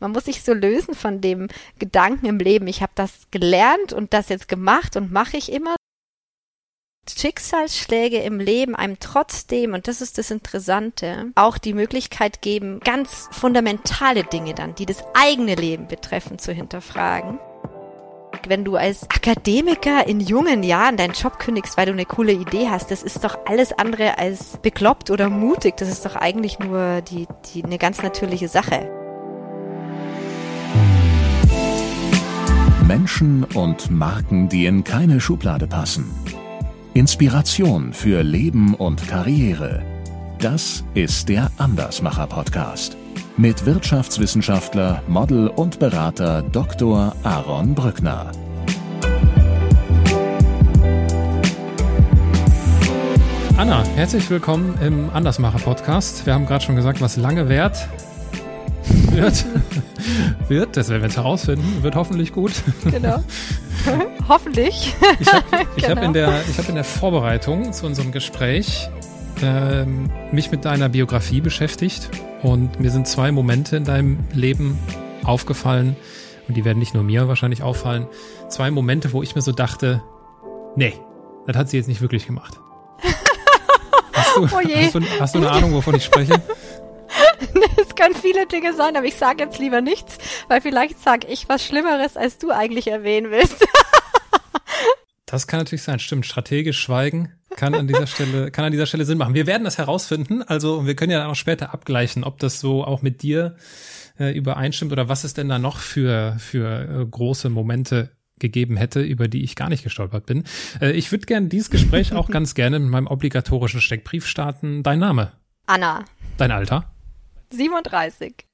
Man muss sich so lösen von dem Gedanken im Leben, ich habe das gelernt und das jetzt gemacht und mache ich immer. Schicksalsschläge im Leben einem trotzdem, und das ist das Interessante, auch die Möglichkeit geben, ganz fundamentale Dinge dann, die das eigene Leben betreffen, zu hinterfragen. Wenn du als Akademiker in jungen Jahren deinen Job kündigst, weil du eine coole Idee hast, das ist doch alles andere als bekloppt oder mutig. Das ist doch eigentlich nur die, die, eine ganz natürliche Sache. Menschen und Marken, die in keine Schublade passen. Inspiration für Leben und Karriere. Das ist der Andersmacher Podcast mit Wirtschaftswissenschaftler, Model und Berater Dr. Aaron Brückner. Anna, herzlich willkommen im Andersmacher Podcast. Wir haben gerade schon gesagt, was lange währt, wird, wird, das werden wir jetzt herausfinden, wird hoffentlich gut. Genau. hoffentlich. Ich habe genau. hab in, der, hab in der Vorbereitung zu unserem Gespräch äh, mich mit deiner Biografie beschäftigt und mir sind zwei Momente in deinem Leben aufgefallen und die werden nicht nur mir wahrscheinlich auffallen. Zwei Momente, wo ich mir so dachte, nee, das hat sie jetzt nicht wirklich gemacht. Hast du, oh hast du, hast du eine Ahnung, wovon ich spreche? es können viele Dinge sein, aber ich sage jetzt lieber nichts, weil vielleicht sage ich was Schlimmeres, als du eigentlich erwähnen willst. das kann natürlich sein. Stimmt. Strategisch schweigen kann an dieser Stelle, kann an dieser Stelle Sinn machen. Wir werden das herausfinden. Also, wir können ja auch später abgleichen, ob das so auch mit dir äh, übereinstimmt oder was es denn da noch für, für äh, große Momente gegeben hätte, über die ich gar nicht gestolpert bin. Äh, ich würde gerne dieses Gespräch auch ganz gerne mit meinem obligatorischen Steckbrief starten. Dein Name? Anna. Dein Alter? 37.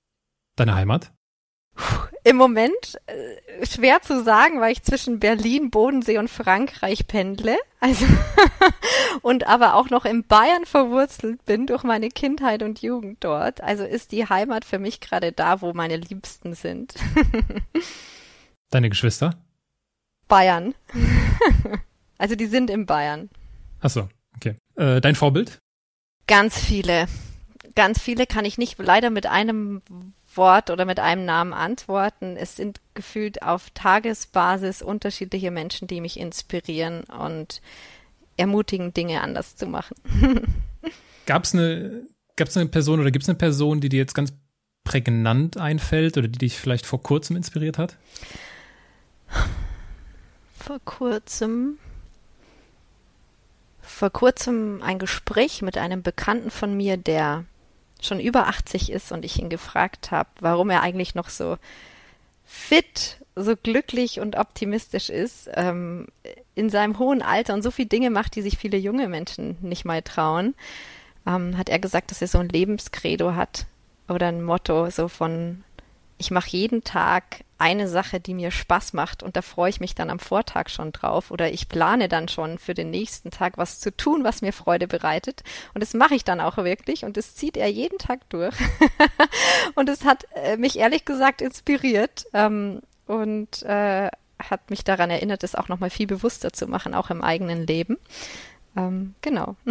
Deine Heimat? Im Moment äh, schwer zu sagen, weil ich zwischen Berlin, Bodensee und Frankreich pendle. Also und aber auch noch in Bayern verwurzelt bin durch meine Kindheit und Jugend dort. Also ist die Heimat für mich gerade da, wo meine Liebsten sind. Deine Geschwister? Bayern. also die sind in Bayern. Ach so, okay. Äh, dein Vorbild? Ganz viele ganz viele kann ich nicht leider mit einem Wort oder mit einem Namen antworten. Es sind gefühlt auf Tagesbasis unterschiedliche Menschen, die mich inspirieren und ermutigen, Dinge anders zu machen. Gab es eine, gab's eine Person oder gibt es eine Person, die dir jetzt ganz prägnant einfällt oder die dich vielleicht vor kurzem inspiriert hat? Vor kurzem. Vor kurzem ein Gespräch mit einem Bekannten von mir, der schon über 80 ist und ich ihn gefragt habe, warum er eigentlich noch so fit, so glücklich und optimistisch ist, ähm, in seinem hohen Alter und so viele Dinge macht, die sich viele junge Menschen nicht mal trauen, ähm, hat er gesagt, dass er so ein Lebenskredo hat oder ein Motto so von ich mache jeden Tag eine Sache, die mir Spaß macht und da freue ich mich dann am Vortag schon drauf oder ich plane dann schon für den nächsten Tag was zu tun, was mir Freude bereitet und das mache ich dann auch wirklich und das zieht er jeden Tag durch und es hat äh, mich ehrlich gesagt inspiriert ähm, und äh, hat mich daran erinnert, es auch nochmal viel bewusster zu machen, auch im eigenen Leben. Ähm, genau.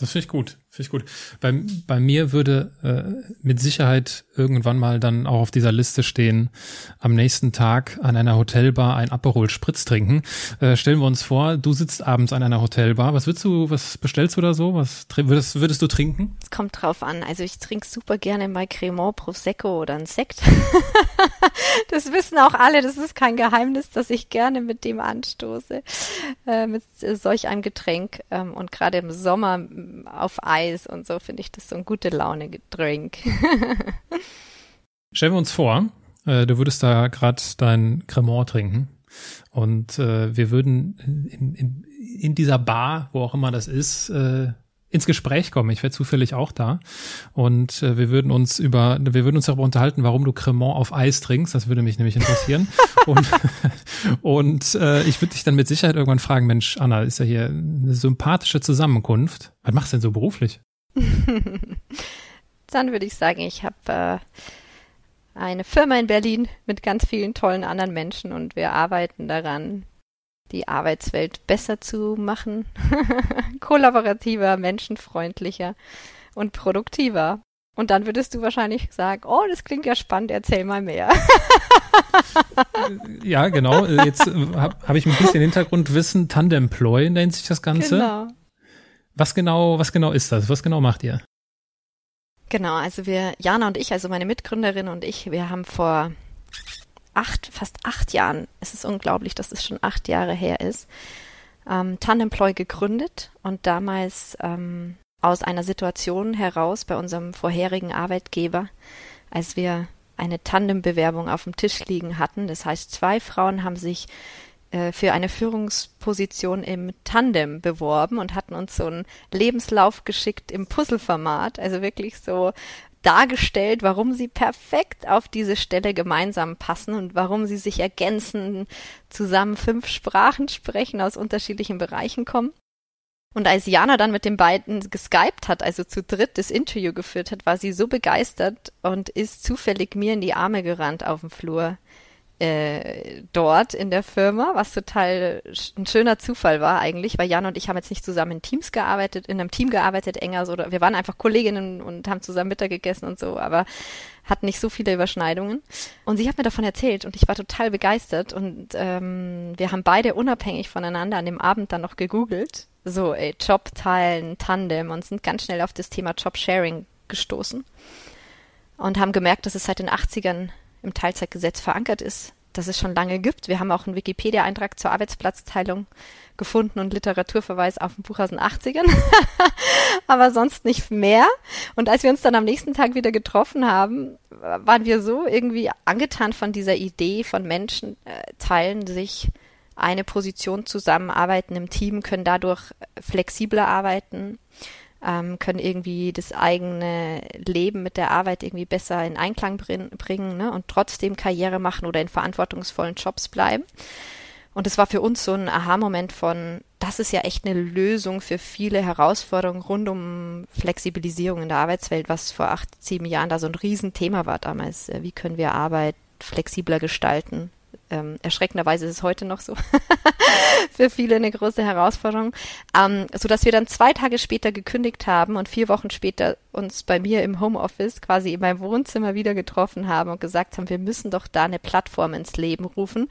Das finde ich gut. Finde ich gut. Bei, bei mir würde äh, mit Sicherheit irgendwann mal dann auch auf dieser Liste stehen, am nächsten Tag an einer Hotelbar ein Aperol Spritz trinken. Äh, stellen wir uns vor, du sitzt abends an einer Hotelbar. Was würdest du, was bestellst du da so? Was würdest, würdest du trinken? Es kommt drauf an. Also ich trinke super gerne mal Cremant Prosecco oder ein Sekt. das wissen auch alle. Das ist kein Geheimnis, dass ich gerne mit dem anstoße. Äh, mit solch einem Getränk. Ähm, und gerade im Sommer auf Eis Eis und so finde ich das so ein gute Laune Drink. Stellen wir uns vor, äh, du würdest da gerade dein Cremant trinken und äh, wir würden in, in, in, dieser Bar, wo auch immer das ist, äh, ins Gespräch kommen. Ich wäre zufällig auch da und äh, wir würden uns über, wir würden uns darüber unterhalten, warum du Cremant auf Eis trinkst. Das würde mich nämlich interessieren. und und äh, ich würde dich dann mit Sicherheit irgendwann fragen, Mensch, Anna, ist ja hier eine sympathische Zusammenkunft. Was machst du denn so beruflich? dann würde ich sagen, ich habe äh, eine Firma in Berlin mit ganz vielen tollen anderen Menschen und wir arbeiten daran, die Arbeitswelt besser zu machen, kollaborativer, menschenfreundlicher und produktiver. Und dann würdest du wahrscheinlich sagen, oh, das klingt ja spannend, erzähl mal mehr. ja, genau. Jetzt äh, habe hab ich ein bisschen Hintergrundwissen. Tandemploy nennt sich das Ganze. Genau. Was genau, was genau ist das? Was genau macht ihr? Genau, also wir, Jana und ich, also meine Mitgründerin und ich, wir haben vor acht, fast acht Jahren, es ist unglaublich, dass es schon acht Jahre her ist, ähm, Tandemploy gegründet und damals ähm, aus einer Situation heraus bei unserem vorherigen Arbeitgeber, als wir eine Tandembewerbung auf dem Tisch liegen hatten. Das heißt, zwei Frauen haben sich äh, für eine Führungsposition im Tandem beworben und hatten uns so einen Lebenslauf geschickt im Puzzleformat, also wirklich so dargestellt, warum sie perfekt auf diese Stelle gemeinsam passen und warum sie sich ergänzen, zusammen fünf Sprachen sprechen, aus unterschiedlichen Bereichen kommen. Und als Jana dann mit den beiden geskypt hat, also zu dritt das Interview geführt hat, war sie so begeistert und ist zufällig mir in die Arme gerannt auf dem Flur äh, dort in der Firma, was total ein schöner Zufall war eigentlich, weil Jan und ich haben jetzt nicht zusammen in Teams gearbeitet, in einem Team gearbeitet, enger so, wir waren einfach Kolleginnen und haben zusammen Mittag gegessen und so, aber hatten nicht so viele Überschneidungen. Und sie hat mir davon erzählt und ich war total begeistert und ähm, wir haben beide unabhängig voneinander an dem Abend dann noch gegoogelt, so ey, Job teilen, Tandem und sind ganz schnell auf das Thema Job-Sharing gestoßen und haben gemerkt, dass es seit den 80ern im Teilzeitgesetz verankert ist, das es schon lange gibt. Wir haben auch einen Wikipedia-Eintrag zur Arbeitsplatzteilung gefunden und Literaturverweis auf dem Buch aus den 80ern, aber sonst nicht mehr. Und als wir uns dann am nächsten Tag wieder getroffen haben, waren wir so irgendwie angetan von dieser Idee von Menschen äh, teilen sich eine Position zusammen, arbeiten im Team, können dadurch flexibler arbeiten, ähm, können irgendwie das eigene Leben mit der Arbeit irgendwie besser in Einklang bring, bringen ne? und trotzdem Karriere machen oder in verantwortungsvollen Jobs bleiben. Und es war für uns so ein Aha-Moment von, das ist ja echt eine Lösung für viele Herausforderungen rund um Flexibilisierung in der Arbeitswelt, was vor acht, sieben Jahren da so ein Riesenthema war damals. Wie können wir Arbeit flexibler gestalten? Ähm, erschreckenderweise ist es heute noch so, für viele eine große Herausforderung, ähm, so dass wir dann zwei Tage später gekündigt haben und vier Wochen später uns bei mir im Homeoffice quasi in meinem Wohnzimmer wieder getroffen haben und gesagt haben, wir müssen doch da eine Plattform ins Leben rufen,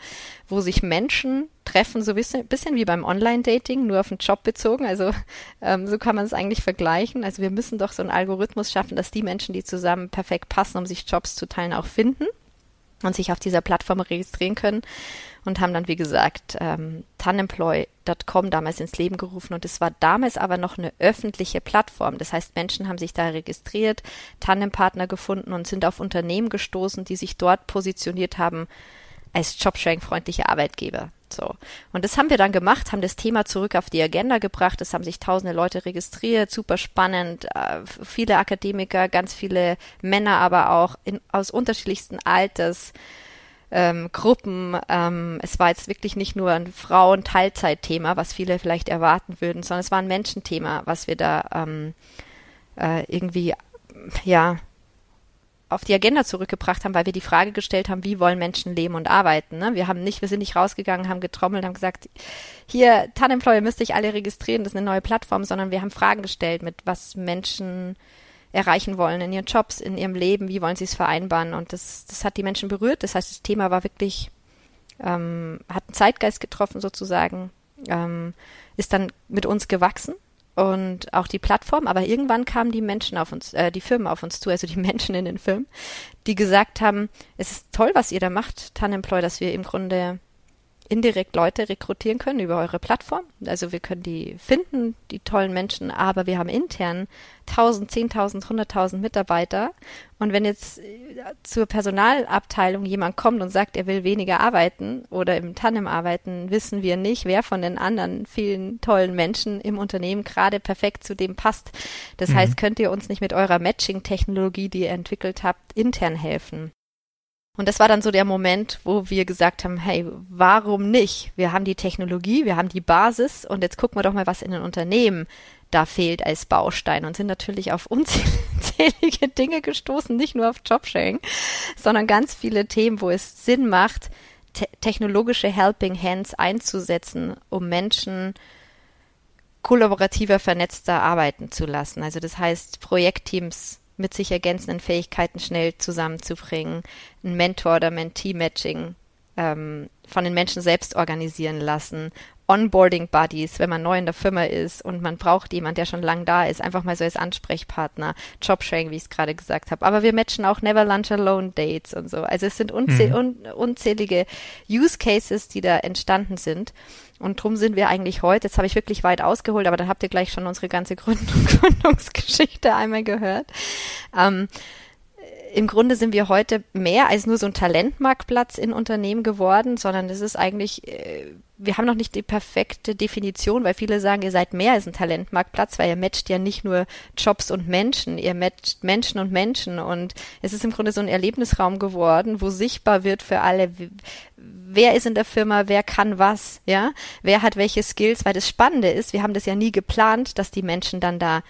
wo sich Menschen treffen, so ein bisschen wie beim Online-Dating, nur auf den Job bezogen. Also ähm, so kann man es eigentlich vergleichen. Also wir müssen doch so einen Algorithmus schaffen, dass die Menschen, die zusammen perfekt passen, um sich Jobs zu teilen, auch finden und sich auf dieser Plattform registrieren können und haben dann, wie gesagt, ähm, Tanemploy.com damals ins Leben gerufen und es war damals aber noch eine öffentliche Plattform. Das heißt, Menschen haben sich da registriert, Tandempartner gefunden und sind auf Unternehmen gestoßen, die sich dort positioniert haben als Jobsharing-freundliche Arbeitgeber. So. Und das haben wir dann gemacht, haben das Thema zurück auf die Agenda gebracht. Es haben sich tausende Leute registriert, super spannend. Äh, viele Akademiker, ganz viele Männer, aber auch in, aus unterschiedlichsten Alters. Ähm, Gruppen. Ähm, es war jetzt wirklich nicht nur ein Frauen-Teilzeit-Thema, was viele vielleicht erwarten würden, sondern es war ein Menschenthema, was wir da ähm, äh, irgendwie ja auf die Agenda zurückgebracht haben, weil wir die Frage gestellt haben, wie wollen Menschen leben und arbeiten. Ne? Wir haben nicht, wir sind nicht rausgegangen, haben getrommelt, haben gesagt, hier, Tanemployer müsst ihr alle registrieren, das ist eine neue Plattform, sondern wir haben Fragen gestellt, mit was Menschen erreichen wollen in ihren Jobs, in ihrem Leben, wie wollen sie es vereinbaren. Und das, das hat die Menschen berührt. Das heißt, das Thema war wirklich, ähm, hat einen Zeitgeist getroffen sozusagen, ähm, ist dann mit uns gewachsen und auch die Plattform, aber irgendwann kamen die Menschen auf uns, äh, die Firmen auf uns zu, also die Menschen in den Firmen, die gesagt haben, es ist toll, was ihr da macht, Tanemploy, dass wir im Grunde indirekt Leute rekrutieren können über eure Plattform. Also wir können die finden, die tollen Menschen, aber wir haben intern 1000, 10.000, 100.000 Mitarbeiter. Und wenn jetzt äh, zur Personalabteilung jemand kommt und sagt, er will weniger arbeiten oder im Tandem arbeiten, wissen wir nicht, wer von den anderen vielen tollen Menschen im Unternehmen gerade perfekt zu dem passt. Das mhm. heißt, könnt ihr uns nicht mit eurer Matching-Technologie, die ihr entwickelt habt, intern helfen? Und das war dann so der Moment, wo wir gesagt haben, hey, warum nicht? Wir haben die Technologie, wir haben die Basis und jetzt gucken wir doch mal, was in den Unternehmen da fehlt als Baustein und sind natürlich auf unzählige Dinge gestoßen, nicht nur auf Jobsharing, sondern ganz viele Themen, wo es Sinn macht, te technologische Helping Hands einzusetzen, um Menschen kollaborativer, vernetzter arbeiten zu lassen. Also das heißt, Projektteams mit sich ergänzenden Fähigkeiten schnell zusammenzubringen, ein Mentor- oder Mentee-Matching ähm, von den Menschen selbst organisieren lassen Onboarding Buddies, wenn man neu in der Firma ist und man braucht jemanden, der schon lang da ist, einfach mal so als Ansprechpartner, Jobsharing, wie ich es gerade gesagt habe. Aber wir matchen auch Never Lunch Alone Dates und so. Also es sind unzäh mhm. un unzählige Use Cases, die da entstanden sind. Und drum sind wir eigentlich heute, jetzt habe ich wirklich weit ausgeholt, aber dann habt ihr gleich schon unsere ganze Gründung, Gründungsgeschichte einmal gehört. Ähm, im Grunde sind wir heute mehr als nur so ein Talentmarktplatz in Unternehmen geworden, sondern es ist eigentlich, äh, wir haben noch nicht die perfekte Definition, weil viele sagen, ihr seid mehr als ein Talentmarktplatz, weil ihr matcht ja nicht nur Jobs und Menschen, ihr matcht Menschen und Menschen. Und es ist im Grunde so ein Erlebnisraum geworden, wo sichtbar wird für alle, wer ist in der Firma, wer kann was, ja, wer hat welche Skills, weil das Spannende ist, wir haben das ja nie geplant, dass die Menschen dann da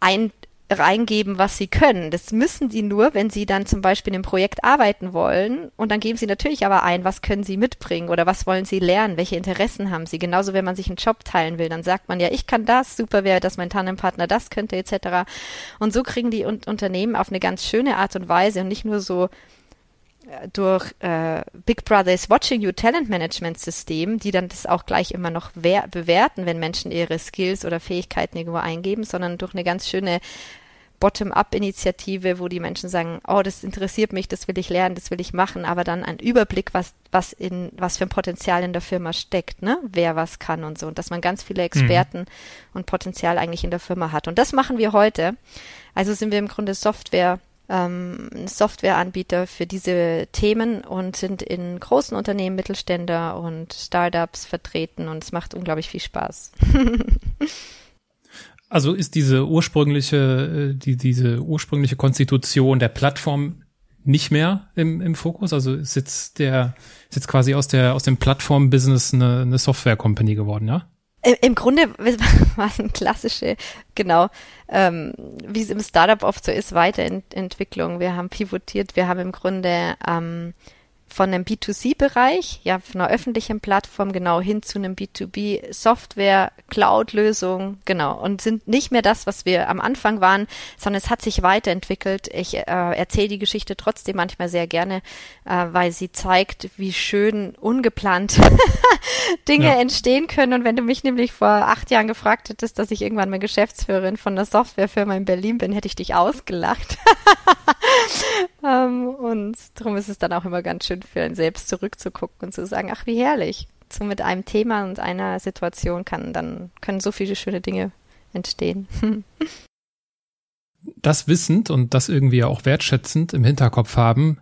ein reingeben, was sie können. Das müssen sie nur, wenn sie dann zum Beispiel im Projekt arbeiten wollen. Und dann geben sie natürlich aber ein, was können sie mitbringen oder was wollen sie lernen, welche Interessen haben sie. Genauso, wenn man sich einen Job teilen will, dann sagt man ja, ich kann das, super wäre, dass mein Tandempartner das könnte, etc. Und so kriegen die Un Unternehmen auf eine ganz schöne Art und Weise und nicht nur so äh, durch äh, Big Brother's Watching You Talent Management System, die dann das auch gleich immer noch bewerten, wenn Menschen ihre Skills oder Fähigkeiten irgendwo eingeben, sondern durch eine ganz schöne Bottom-up-Initiative, wo die Menschen sagen, oh, das interessiert mich, das will ich lernen, das will ich machen, aber dann ein Überblick, was, was in, was für ein Potenzial in der Firma steckt, ne? Wer was kann und so. Und dass man ganz viele Experten mhm. und Potenzial eigentlich in der Firma hat. Und das machen wir heute. Also sind wir im Grunde Software, ähm, Softwareanbieter für diese Themen und sind in großen Unternehmen, Mittelständler und Startups vertreten und es macht unglaublich viel Spaß. Also ist diese ursprüngliche, äh, die, diese ursprüngliche Konstitution der Plattform nicht mehr im, im Fokus? Also ist jetzt der, ist jetzt quasi aus der, aus dem Plattform-Business eine, eine Software-Company geworden, ja? Im Grunde war es eine klassische, genau, ähm, wie es im Startup oft so ist, Weiterentwicklung. Wir haben pivotiert, wir haben im Grunde ähm, von einem B2C-Bereich, ja, von einer öffentlichen Plattform genau hin zu einem B2B-Software, Cloud-Lösung, genau, und sind nicht mehr das, was wir am Anfang waren, sondern es hat sich weiterentwickelt. Ich äh, erzähle die Geschichte trotzdem manchmal sehr gerne, äh, weil sie zeigt, wie schön ungeplant Dinge ja. entstehen können. Und wenn du mich nämlich vor acht Jahren gefragt hättest, dass ich irgendwann mal Geschäftsführerin von einer Softwarefirma in Berlin bin, hätte ich dich ausgelacht. ähm, und darum ist es dann auch immer ganz schön für einen selbst zurückzugucken und zu sagen, ach wie herrlich. So mit einem Thema und einer Situation kann dann können so viele schöne Dinge entstehen. das wissend und das irgendwie auch wertschätzend im Hinterkopf haben,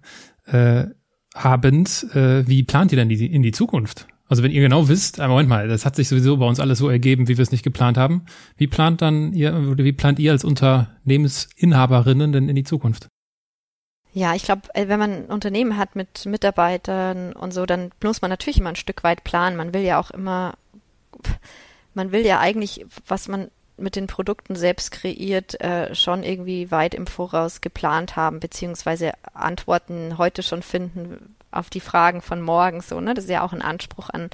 äh, habend, äh, wie plant ihr denn die, in die Zukunft? Also wenn ihr genau wisst, äh, Moment mal, das hat sich sowieso bei uns alles so ergeben, wie wir es nicht geplant haben. Wie plant dann ihr, wie plant ihr als Unternehmensinhaberinnen denn in die Zukunft? Ja, ich glaube, äh, wenn man ein Unternehmen hat mit Mitarbeitern und so, dann muss man natürlich immer ein Stück weit planen. Man will ja auch immer, man will ja eigentlich, was man mit den Produkten selbst kreiert, äh, schon irgendwie weit im Voraus geplant haben, beziehungsweise Antworten heute schon finden auf die Fragen von morgen. So, ne? Das ist ja auch ein Anspruch an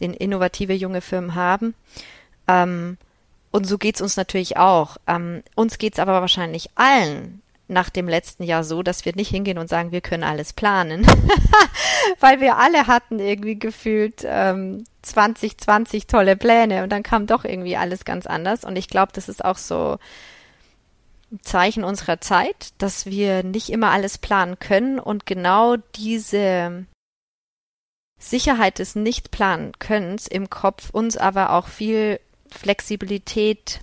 den innovative junge Firmen haben. Ähm, und so geht's uns natürlich auch. Ähm, uns geht's aber wahrscheinlich allen nach dem letzten Jahr so, dass wir nicht hingehen und sagen, wir können alles planen, weil wir alle hatten irgendwie gefühlt ähm, 2020 tolle Pläne und dann kam doch irgendwie alles ganz anders. Und ich glaube, das ist auch so ein Zeichen unserer Zeit, dass wir nicht immer alles planen können und genau diese Sicherheit des Nicht-Planen-Könnens im Kopf uns aber auch viel Flexibilität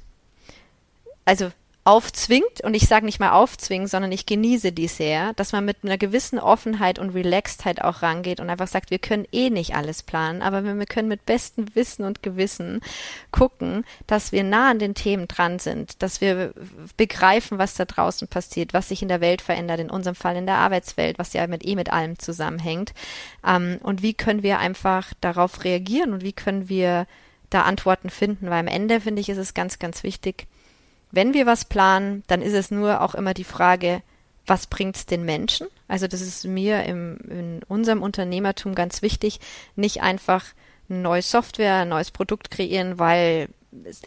also aufzwingt, und ich sage nicht mal aufzwingen, sondern ich genieße die sehr, dass man mit einer gewissen Offenheit und Relaxedheit auch rangeht und einfach sagt, wir können eh nicht alles planen, aber wir können mit bestem Wissen und Gewissen gucken, dass wir nah an den Themen dran sind, dass wir begreifen, was da draußen passiert, was sich in der Welt verändert, in unserem Fall in der Arbeitswelt, was ja mit eh mit allem zusammenhängt. Ähm, und wie können wir einfach darauf reagieren und wie können wir da Antworten finden, weil am Ende finde ich, ist es ganz, ganz wichtig, wenn wir was planen, dann ist es nur auch immer die Frage, was bringt's den Menschen? Also das ist mir im, in unserem Unternehmertum ganz wichtig, nicht einfach eine neue Software, ein neues Produkt kreieren, weil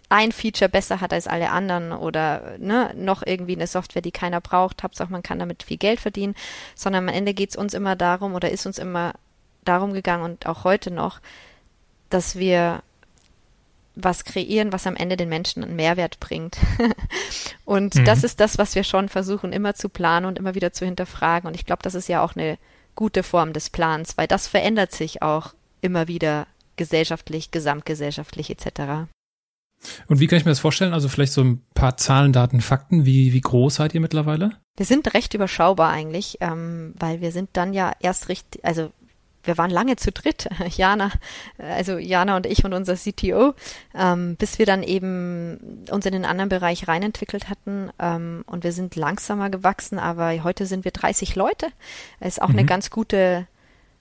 ein Feature besser hat als alle anderen oder ne, noch irgendwie eine Software, die keiner braucht, Hauptsache man kann damit viel Geld verdienen, sondern am Ende geht es uns immer darum oder ist uns immer darum gegangen und auch heute noch, dass wir was kreieren, was am Ende den Menschen einen Mehrwert bringt. und mhm. das ist das, was wir schon versuchen immer zu planen und immer wieder zu hinterfragen. Und ich glaube, das ist ja auch eine gute Form des Plans, weil das verändert sich auch immer wieder gesellschaftlich, gesamtgesellschaftlich etc. Und wie kann ich mir das vorstellen? Also vielleicht so ein paar Zahlen, Daten, Fakten. Wie, wie groß seid ihr mittlerweile? Wir sind recht überschaubar eigentlich, ähm, weil wir sind dann ja erst richtig, also wir waren lange zu dritt, Jana, also Jana und ich und unser CTO, ähm, bis wir dann eben uns in den anderen Bereich reinentwickelt hatten. Ähm, und wir sind langsamer gewachsen, aber heute sind wir 30 Leute. Ist auch mhm. eine ganz gute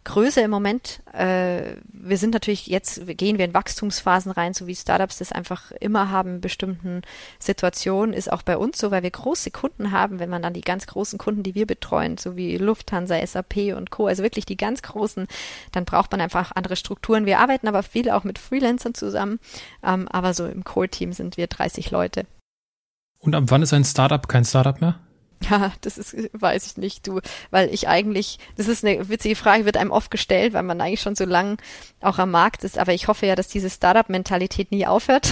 Größe im Moment. Äh, wir sind natürlich jetzt, gehen wir in Wachstumsphasen rein, so wie Startups das einfach immer haben in bestimmten Situationen, ist auch bei uns so, weil wir große Kunden haben, wenn man dann die ganz großen Kunden, die wir betreuen, so wie Lufthansa, SAP und Co., also wirklich die ganz großen, dann braucht man einfach andere Strukturen. Wir arbeiten aber viel auch mit Freelancern zusammen, ähm, aber so im Core-Team sind wir 30 Leute. Und ab wann ist ein Startup kein Startup mehr? Ja, das ist, weiß ich nicht, du, weil ich eigentlich, das ist eine witzige Frage, wird einem oft gestellt, weil man eigentlich schon so lang auch am Markt ist, aber ich hoffe ja, dass diese Startup-Mentalität nie aufhört.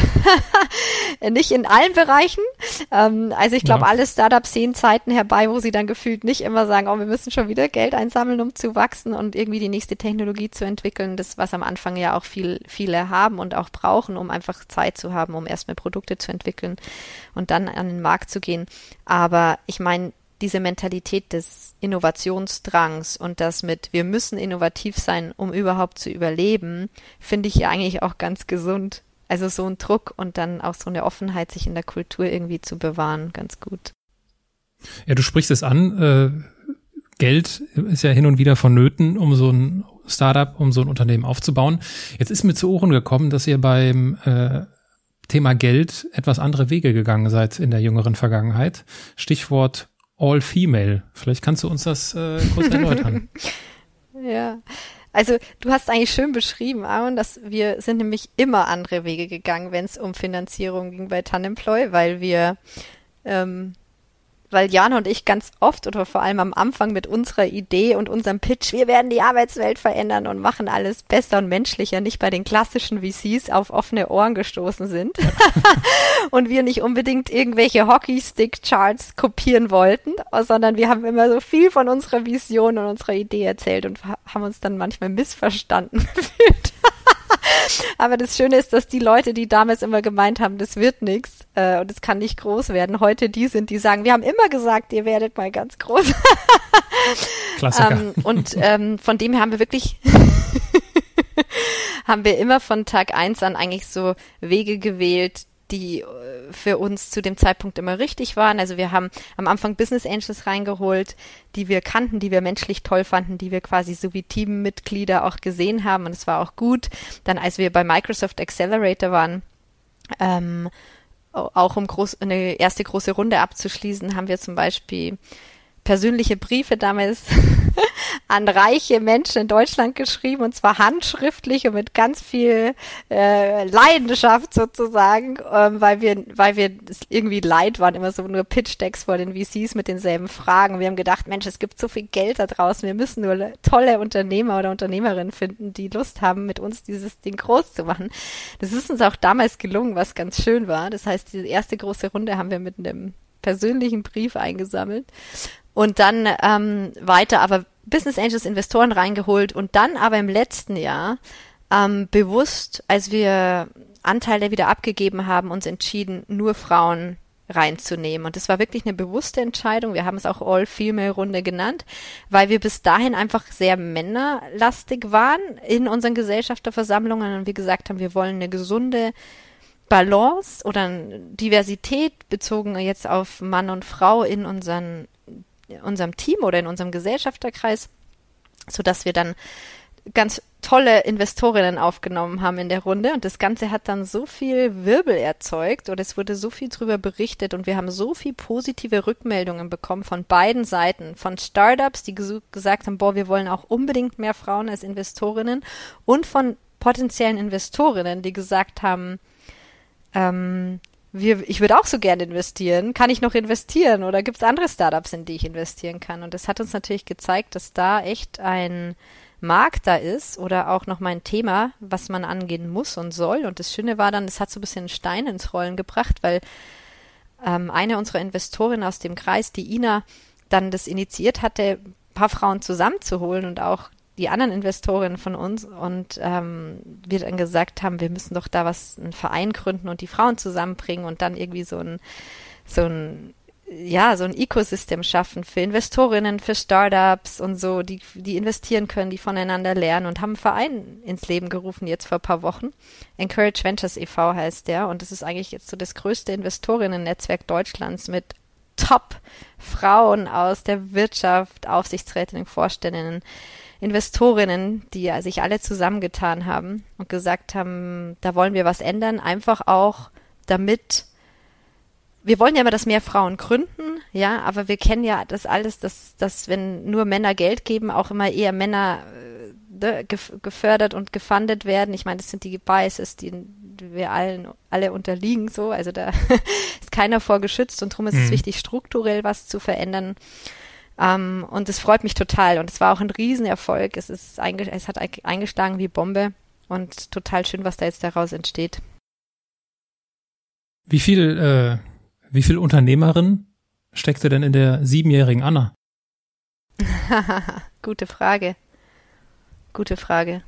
nicht in allen Bereichen. Ähm, also ich glaube, ja. alle Startups sehen Zeiten herbei, wo sie dann gefühlt nicht immer sagen, oh, wir müssen schon wieder Geld einsammeln, um zu wachsen und irgendwie die nächste Technologie zu entwickeln. Das, was am Anfang ja auch viel, viele haben und auch brauchen, um einfach Zeit zu haben, um erstmal Produkte zu entwickeln und dann an den Markt zu gehen. Aber ich meine, diese Mentalität des Innovationsdrangs und das mit, wir müssen innovativ sein, um überhaupt zu überleben, finde ich ja eigentlich auch ganz gesund. Also so ein Druck und dann auch so eine Offenheit, sich in der Kultur irgendwie zu bewahren, ganz gut. Ja, du sprichst es an. Äh, Geld ist ja hin und wieder vonnöten, um so ein Startup, um so ein Unternehmen aufzubauen. Jetzt ist mir zu Ohren gekommen, dass ihr beim äh, Thema Geld etwas andere Wege gegangen seid in der jüngeren Vergangenheit. Stichwort All Female. Vielleicht kannst du uns das äh, kurz erläutern. ja. Also du hast eigentlich schön beschrieben, Aaron, dass wir sind nämlich immer andere Wege gegangen, wenn es um Finanzierung ging bei Tanemploy, weil wir ähm, weil Jana und ich ganz oft oder vor allem am Anfang mit unserer Idee und unserem Pitch, wir werden die Arbeitswelt verändern und machen alles besser und menschlicher, nicht bei den klassischen VCs auf offene Ohren gestoßen sind und wir nicht unbedingt irgendwelche Hockeystick-Charts kopieren wollten, sondern wir haben immer so viel von unserer Vision und unserer Idee erzählt und haben uns dann manchmal missverstanden gefühlt. Aber das Schöne ist, dass die Leute, die damals immer gemeint haben, das wird nichts äh, und es kann nicht groß werden, heute die sind, die sagen, wir haben immer gesagt, ihr werdet mal ganz groß. Klassiker. Ähm, und ähm, von dem her haben wir wirklich haben wir immer von Tag eins an eigentlich so Wege gewählt, die äh, für uns zu dem Zeitpunkt immer richtig waren. Also wir haben am Anfang Business Angels reingeholt, die wir kannten, die wir menschlich toll fanden, die wir quasi so wie Teammitglieder auch gesehen haben und es war auch gut. Dann als wir bei Microsoft Accelerator waren, ähm, auch um groß, eine erste große Runde abzuschließen, haben wir zum Beispiel persönliche Briefe damals an reiche Menschen in Deutschland geschrieben und zwar handschriftlich und mit ganz viel äh, Leidenschaft sozusagen, ähm, weil wir, weil wir irgendwie leid waren, immer so nur Pitch-Decks vor den VCs mit denselben Fragen. Wir haben gedacht, Mensch, es gibt so viel Geld da draußen, wir müssen nur tolle Unternehmer oder Unternehmerinnen finden, die Lust haben, mit uns dieses Ding groß zu machen. Das ist uns auch damals gelungen, was ganz schön war. Das heißt, diese erste große Runde haben wir mit einem persönlichen Brief eingesammelt und dann ähm, weiter aber Business Angels Investoren reingeholt und dann aber im letzten Jahr ähm, bewusst, als wir Anteile wieder abgegeben haben, uns entschieden, nur Frauen reinzunehmen. Und das war wirklich eine bewusste Entscheidung. Wir haben es auch All-Female-Runde genannt, weil wir bis dahin einfach sehr männerlastig waren in unseren Gesellschafterversammlungen und wir gesagt haben, wir wollen eine gesunde Balance oder Diversität bezogen jetzt auf Mann und Frau in unseren unserem Team oder in unserem Gesellschafterkreis, so dass wir dann ganz tolle Investorinnen aufgenommen haben in der Runde. Und das Ganze hat dann so viel Wirbel erzeugt oder es wurde so viel drüber berichtet und wir haben so viel positive Rückmeldungen bekommen von beiden Seiten, von Startups, die gesagt haben, boah, wir wollen auch unbedingt mehr Frauen als Investorinnen und von potenziellen Investorinnen, die gesagt haben, ähm, wir, ich würde auch so gerne investieren. Kann ich noch investieren oder gibt es andere Startups, in die ich investieren kann? Und das hat uns natürlich gezeigt, dass da echt ein Markt da ist oder auch noch mal ein Thema, was man angehen muss und soll. Und das Schöne war dann, es hat so ein bisschen Stein ins Rollen gebracht, weil ähm, eine unserer Investoren aus dem Kreis, die Ina, dann das initiiert hatte, paar Frauen zusammenzuholen und auch die anderen Investorinnen von uns und ähm, wir dann gesagt haben, wir müssen doch da was, einen Verein gründen und die Frauen zusammenbringen und dann irgendwie so ein, so ein, ja, so ein Ecosystem schaffen für Investorinnen, für Startups und so, die, die investieren können, die voneinander lernen und haben einen Verein ins Leben gerufen jetzt vor ein paar Wochen. Encourage Ventures e.V. heißt der und das ist eigentlich jetzt so das größte Investorinnen-Netzwerk Deutschlands mit Top-Frauen aus der Wirtschaft, Aufsichtsrätinnen, Vorständinnen, Investorinnen, die sich alle zusammengetan haben und gesagt haben, da wollen wir was ändern, einfach auch damit wir wollen ja immer, dass mehr Frauen gründen, ja, aber wir kennen ja das alles, dass, dass wenn nur Männer Geld geben, auch immer eher Männer äh, gefördert und gefundet werden. Ich meine, das sind die Biases, die wir allen alle unterliegen so. Also da ist keiner vorgeschützt und darum ist mhm. es wichtig, strukturell was zu verändern. Ähm, und es freut mich total. Und es war auch ein Riesenerfolg. Es, ist es hat eingeschlagen wie Bombe. Und total schön, was da jetzt daraus entsteht. Wie viel, äh, wie viel Unternehmerin steckte denn in der siebenjährigen Anna? Gute Frage. Gute Frage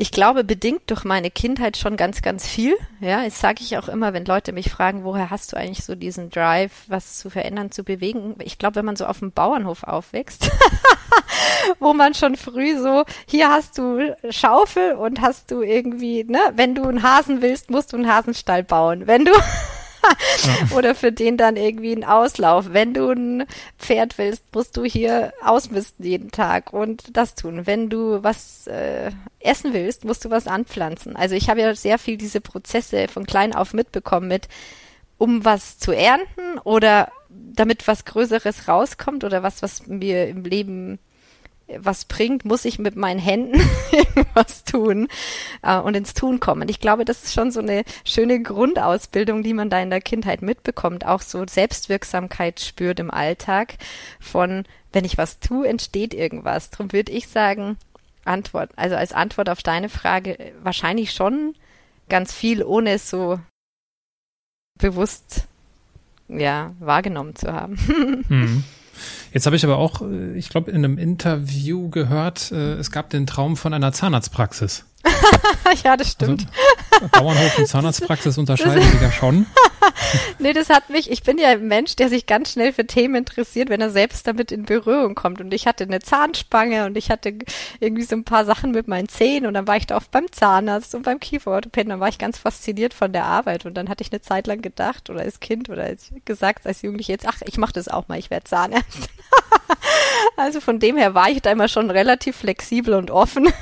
ich glaube, bedingt durch meine Kindheit schon ganz, ganz viel. Ja, das sage ich auch immer, wenn Leute mich fragen, woher hast du eigentlich so diesen Drive, was zu verändern, zu bewegen? Ich glaube, wenn man so auf dem Bauernhof aufwächst, wo man schon früh so, hier hast du Schaufel und hast du irgendwie, ne, wenn du einen Hasen willst, musst du einen Hasenstall bauen. Wenn du Oder für den dann irgendwie ein Auslauf. Wenn du ein Pferd willst, musst du hier ausmisten jeden Tag und das tun. Wenn du was äh, essen willst, musst du was anpflanzen. Also ich habe ja sehr viel diese Prozesse von klein auf mitbekommen mit, um was zu ernten oder damit was Größeres rauskommt oder was, was mir im Leben was bringt, muss ich mit meinen Händen irgendwas tun äh, und ins Tun kommen. Ich glaube, das ist schon so eine schöne Grundausbildung, die man da in der Kindheit mitbekommt, auch so Selbstwirksamkeit spürt im Alltag von, wenn ich was tue, entsteht irgendwas. Darum würde ich sagen, Antwort, also als Antwort auf deine Frage, wahrscheinlich schon ganz viel, ohne es so bewusst ja, wahrgenommen zu haben. Hm. Jetzt habe ich aber auch, äh, ich glaube, in einem Interview gehört, äh, es gab den Traum von einer Zahnarztpraxis. ja, das stimmt. Also, Bauernhof und Zahnarztpraxis unterscheiden sich ja schon. nee, das hat mich, ich bin ja ein Mensch, der sich ganz schnell für Themen interessiert, wenn er selbst damit in Berührung kommt. Und ich hatte eine Zahnspange und ich hatte irgendwie so ein paar Sachen mit meinen Zähnen und dann war ich da oft beim Zahnarzt und beim Kieferorthopäden. Dann war ich ganz fasziniert von der Arbeit und dann hatte ich eine Zeit lang gedacht oder als Kind oder als gesagt, als Jugendliche jetzt, ach, ich mache das auch mal, ich werde Zahnärztin. Also von dem her war ich da immer schon relativ flexibel und offen.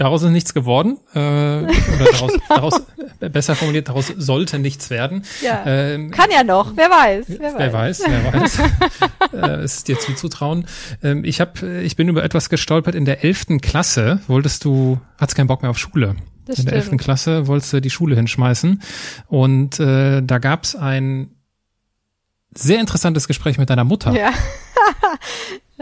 Daraus ist nichts geworden. Äh, oder daraus, genau. daraus, äh, besser formuliert, daraus sollte nichts werden. Ja. Ähm, Kann ja noch, wer weiß. Wer, wer weiß. weiß, wer weiß. äh, es ist dir zuzutrauen. Ähm, ich hab, ich bin über etwas gestolpert in der elften Klasse. Wolltest du, hattest keinen Bock mehr auf Schule. Das in der elften Klasse wolltest du die Schule hinschmeißen. Und äh, da gab's ein sehr interessantes Gespräch mit deiner Mutter. Ja.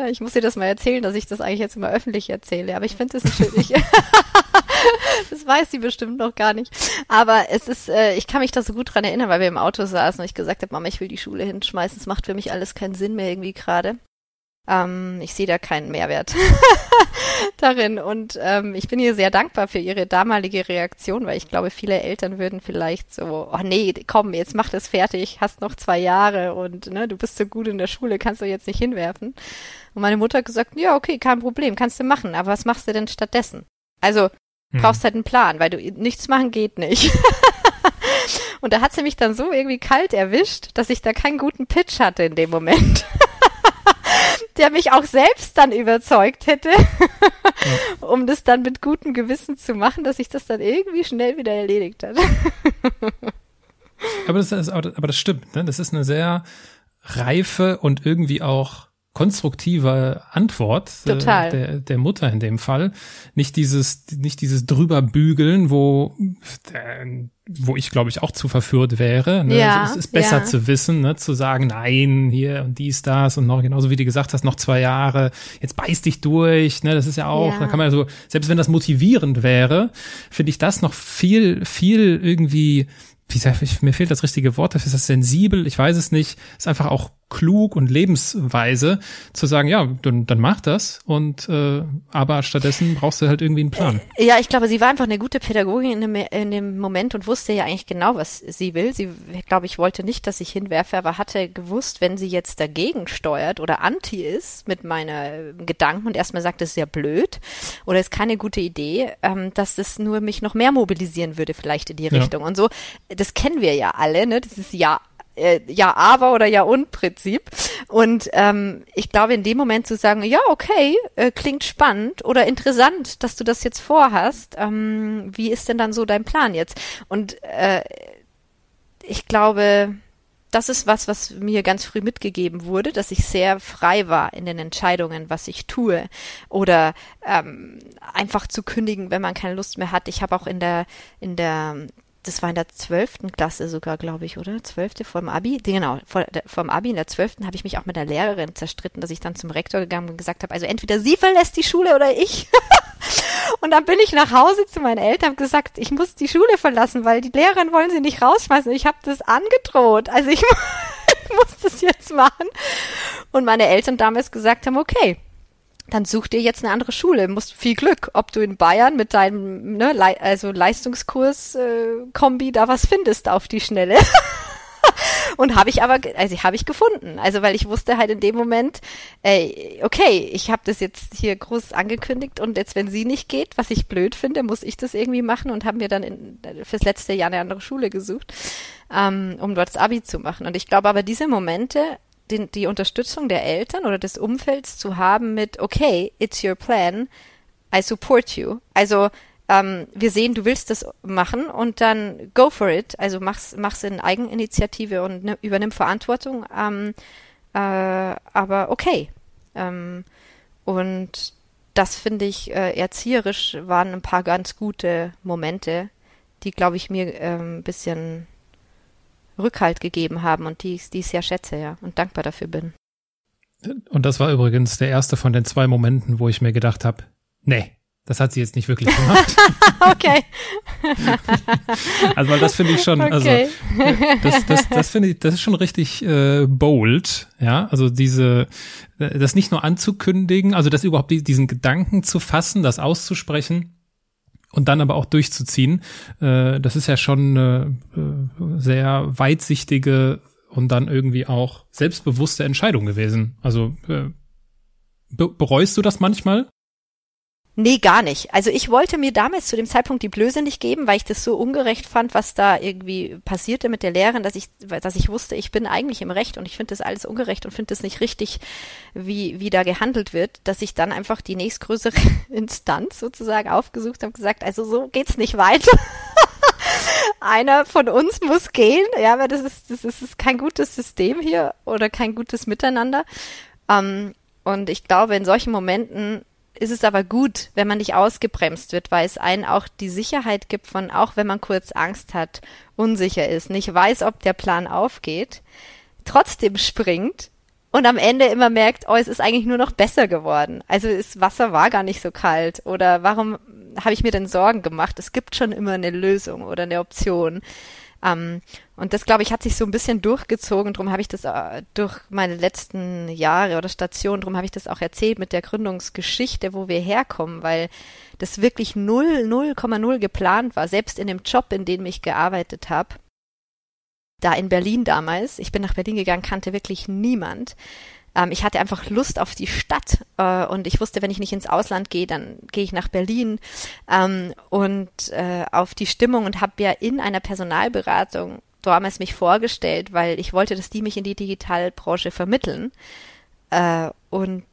Ich muss dir das mal erzählen, dass ich das eigentlich jetzt immer öffentlich erzähle. Aber ich finde das schön. Ich, das weiß sie bestimmt noch gar nicht. Aber es ist, äh, ich kann mich da so gut dran erinnern, weil wir im Auto saßen und ich gesagt habe, Mama, ich will die Schule hinschmeißen. Es macht für mich alles keinen Sinn mehr irgendwie gerade. Ähm, ich sehe da keinen Mehrwert darin. Und ähm, ich bin ihr sehr dankbar für ihre damalige Reaktion, weil ich glaube, viele Eltern würden vielleicht so, oh nee, komm, jetzt mach das fertig, hast noch zwei Jahre und ne, du bist so gut in der Schule, kannst du jetzt nicht hinwerfen. Und meine Mutter hat gesagt, ja, okay, kein Problem, kannst du machen, aber was machst du denn stattdessen? Also, hm. brauchst halt einen Plan, weil du nichts machen geht nicht. und da hat sie mich dann so irgendwie kalt erwischt, dass ich da keinen guten Pitch hatte in dem Moment der mich auch selbst dann überzeugt hätte, ja. um das dann mit gutem Gewissen zu machen, dass sich das dann irgendwie schnell wieder erledigt hat. aber, das ist, aber das stimmt, ne? Das ist eine sehr reife und irgendwie auch konstruktive Antwort äh, der, der Mutter in dem Fall. Nicht dieses, nicht dieses drüberbügeln, wo, äh, wo ich glaube ich auch zu verführt wäre. Ne? Ja, also es ist besser ja. zu wissen, ne? zu sagen, nein, hier und dies, das und noch genauso wie du gesagt hast, noch zwei Jahre, jetzt beiß dich durch, ne? Das ist ja auch, Ja. da kann man ja so, selbst wenn das motivierend wäre, finde ich das noch viel, viel irgendwie, wie sag ich, mir fehlt das richtige Wort dafür, ist das sensibel, ich weiß es nicht, ist einfach auch klug und lebensweise zu sagen, ja, dann, dann mach das und äh, aber stattdessen brauchst du halt irgendwie einen Plan. Ja, ich glaube, sie war einfach eine gute Pädagogin in dem, in dem Moment und wusste ja eigentlich genau, was sie will. Sie, glaube ich, wollte nicht, dass ich hinwerfe, aber hatte gewusst, wenn sie jetzt dagegen steuert oder anti ist mit meinen Gedanken und erstmal sagt, das ist ja blöd oder ist keine gute Idee, ähm, dass das nur mich noch mehr mobilisieren würde vielleicht in die Ja. Richtung. Und so, das kennen wir ja alle, ne? Das ist ja äh, ja aber oder ja und Prinzip. Und ähm, ich glaube, in dem Moment zu sagen, ja, okay, äh, klingt spannend oder interessant, dass du das jetzt vorhast. Ähm, wie ist denn dann so dein Plan jetzt? Und äh, ich glaube, das ist was, was mir ganz früh mitgegeben wurde, dass ich sehr frei war in den Entscheidungen, was ich tue. Oder ähm, einfach zu kündigen, wenn man keine Lust mehr hat. Ich habe auch in der, in der, das war in der zwölften Klasse sogar, glaube ich, oder? Zwölfte vorm Abi? Die- Genau, vor, vorm Abi in der zwölften habe ich mich auch mit der Lehrerin zerstritten, dass ich dann zum Rektor gegangen und gesagt habe, also entweder sie verlässt die Schule oder ich. Und dann bin ich nach Hause zu meinen Eltern und gesagt, ich muss die Schule verlassen, weil die Lehrerin wollen sie nicht rausschmeißen. Ich habe das angedroht. Also ich muss das jetzt machen. Und meine Eltern damals gesagt haben, okay, dann such dir jetzt eine andere Schule. Musst viel Glück, ob du in Bayern mit deinem ne, Lei- also Leistungskurs-Kombi da was findest auf die Schnelle. Und habe ich aber, also habe ich gefunden. Also weil ich wusste halt in dem Moment, ey, okay, ich habe das jetzt hier groß angekündigt und jetzt, wenn sie nicht geht, was ich blöd finde, muss ich das irgendwie machen und haben wir dann in, fürs letzte Jahr eine andere Schule gesucht, ähm, um dort das Abi zu machen. Und ich glaube aber diese Momente, den, die Unterstützung der Eltern oder des Umfelds zu haben mit, okay, it's your plan, I support you. Also ähm, wir sehen, du willst das machen und dann go for it. Also mach's, mach's in Eigeninitiative und ne, übernimm Verantwortung. Ähm, äh, aber okay. Ähm, und das finde ich äh, erzieherisch waren ein paar ganz gute Momente, die, glaube ich, mir ähm, ein bisschen Rückhalt gegeben haben und die, ich- die ich sehr schätze, ja, und dankbar dafür bin. Und das war übrigens der erste von den zwei Momenten, wo ich mir gedacht habe, nee, das hat sie jetzt nicht wirklich gemacht. Okay. Also weil das finde ich schon, Okay. also das, das, das finde ich, das ist schon richtig äh, bold, ja. Also diese, das nicht nur anzukündigen, also das überhaupt die, diesen Gedanken zu fassen, das auszusprechen und dann aber auch durchzuziehen. Äh, das ist ja schon eine äh, sehr weitsichtige und dann irgendwie auch selbstbewusste Entscheidung gewesen. Also äh, be bereust du das manchmal? Nee, gar nicht. Also ich wollte mir damals zu dem Zeitpunkt die Blöße nicht geben, weil ich das so ungerecht fand, was da irgendwie passierte mit der Lehrerin, dass ich, dass ich wusste, ich bin eigentlich im Recht und ich finde das alles ungerecht und finde das nicht richtig, wie, wie da gehandelt wird, dass ich dann einfach die nächstgrößere Instanz sozusagen aufgesucht habe, gesagt, also so geht's nicht weiter. Einer von uns muss gehen, ja, aber das ist, das ist, das ist kein gutes System hier oder kein gutes Miteinander. Ähm, und ich glaube, in solchen Momenten ist es aber gut, wenn man nicht ausgebremst wird, weil es einen auch die Sicherheit gibt von, auch wenn man kurz Angst hat, unsicher ist, nicht weiß, ob der Plan aufgeht, trotzdem springt und am Ende immer merkt, oh, es ist eigentlich nur noch besser geworden. Also das Wasser war gar nicht so kalt oder warum habe ich mir denn Sorgen gemacht? Es gibt schon immer eine Lösung oder eine Option. Ähm, und das, glaube ich, hat sich so ein bisschen durchgezogen. Darum habe ich das äh, durch meine letzten Jahre oder Stationen, darum habe ich das auch erzählt mit der Gründungsgeschichte, wo wir herkommen, weil das wirklich null, 0,0 geplant war, selbst in dem Job, in dem ich gearbeitet habe. Da in Berlin damals, ich bin nach Berlin gegangen, kannte wirklich niemand. Ähm, ich hatte einfach Lust auf die Stadt äh, und ich wusste, wenn ich nicht ins Ausland gehe, dann gehe ich nach Berlin. Ähm, und äh, auf die Stimmung und habe ja in einer Personalberatung damals mich vorgestellt, weil ich wollte, dass die mich in die Digitalbranche vermitteln. Äh, und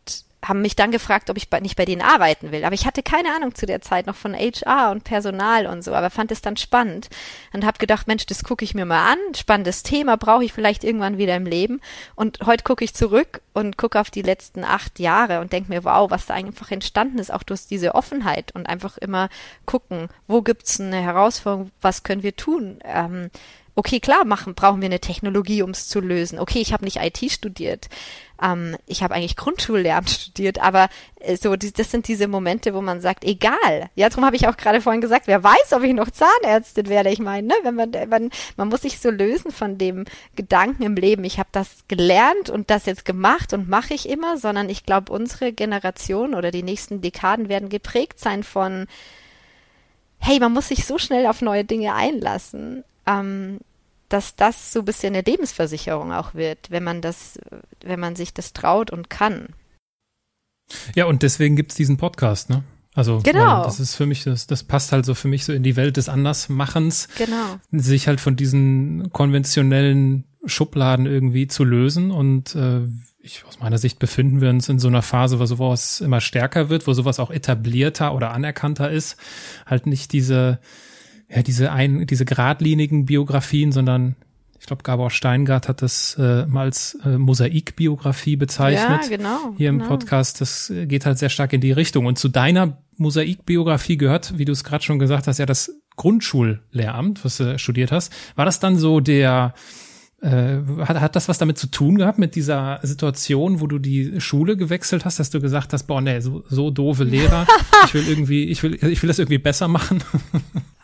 haben mich dann gefragt, ob ich nicht bei denen arbeiten will. Aber ich hatte keine Ahnung zu der Zeit noch von HR und Personal und so, aber fand es dann spannend und habe gedacht, Mensch, das gucke ich mir mal an. Spannendes Thema, brauche ich vielleicht irgendwann wieder im Leben. Und heute gucke ich zurück und gucke auf die letzten acht Jahre und denke mir, wow, was da einfach entstanden ist, auch durch diese Offenheit und einfach immer gucken, wo gibt's eine Herausforderung, was können wir tun. Ähm, okay, klar, machen, brauchen wir eine Technologie, um es zu lösen. Okay, ich habe nicht IT studiert. Ähm, ich habe eigentlich Grundschullehramt studiert, aber äh, so, die, das sind diese Momente, wo man sagt, egal. Ja, darum habe ich auch gerade vorhin gesagt, wer weiß, ob ich noch Zahnärztin werde. Ich meine, ne, wenn man, man, man muss sich so lösen von dem Gedanken im Leben, ich habe das gelernt und das jetzt gemacht und mache ich immer, sondern ich glaube, unsere Generation oder die nächsten Dekaden werden geprägt sein von hey, man muss sich so schnell auf neue Dinge einlassen. Ähm, dass das so ein bisschen eine Lebensversicherung auch wird, wenn man das, wenn man sich das traut und kann. Ja, und deswegen gibt's diesen Podcast, ne? Also genau. das ist für mich, das, das passt halt so für mich so in die Welt des Andersmachens. Genau. Sich halt von diesen konventionellen Schubladen irgendwie zu lösen. Und äh, ich, aus meiner Sicht befinden wir uns in so einer Phase, wo sowas immer stärker wird, wo sowas auch etablierter oder anerkannter ist. Halt nicht diese ja, diese ein, diese geradlinigen Biografien, sondern ich glaube, Gabor Steingart hat das äh, mal als äh, Mosaikbiografie bezeichnet. Ja, genau. Hier im genau. Podcast, das geht halt sehr stark in die Richtung. Und zu deiner Mosaikbiografie gehört, wie du es gerade schon gesagt hast, ja das Grundschullehramt, was du studiert hast. War das dann so der äh, hat, hat das was damit zu tun gehabt, mit dieser Situation, wo du die Schule gewechselt hast, dass du gesagt hast, boah, nee, so, so doofe Lehrer, ich will irgendwie, ich will, ich will das irgendwie besser machen?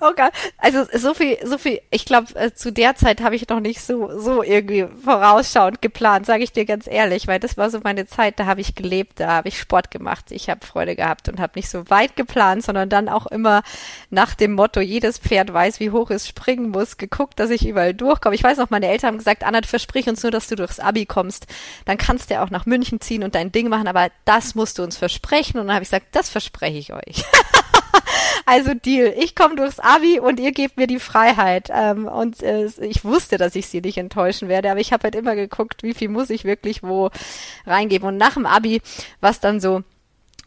Oh Gott. Also so viel, so viel, ich glaube, äh, zu der Zeit habe ich noch nicht so, so irgendwie vorausschauend geplant, sage ich dir ganz ehrlich, weil das war so meine Zeit, da habe ich gelebt, da habe ich Sport gemacht, ich habe Freude gehabt und habe nicht so weit geplant, sondern dann auch immer nach dem Motto, jedes Pferd weiß, wie hoch es springen muss, geguckt, dass ich überall durchkomme. Ich weiß noch, meine Eltern haben gesagt, Anna, versprich uns nur, dass du durchs Abi kommst, dann kannst du auch nach München ziehen und dein Ding machen, aber das musst du uns versprechen. Und dann habe ich gesagt, das verspreche ich euch. also Deal. Ich komme durchs Abi und ihr gebt mir die Freiheit. Ähm, und äh, ich wusste, dass ich sie nicht enttäuschen werde, aber ich habe halt immer geguckt, wie viel muss ich wirklich wo reingeben. Und nach dem Abi war es dann so,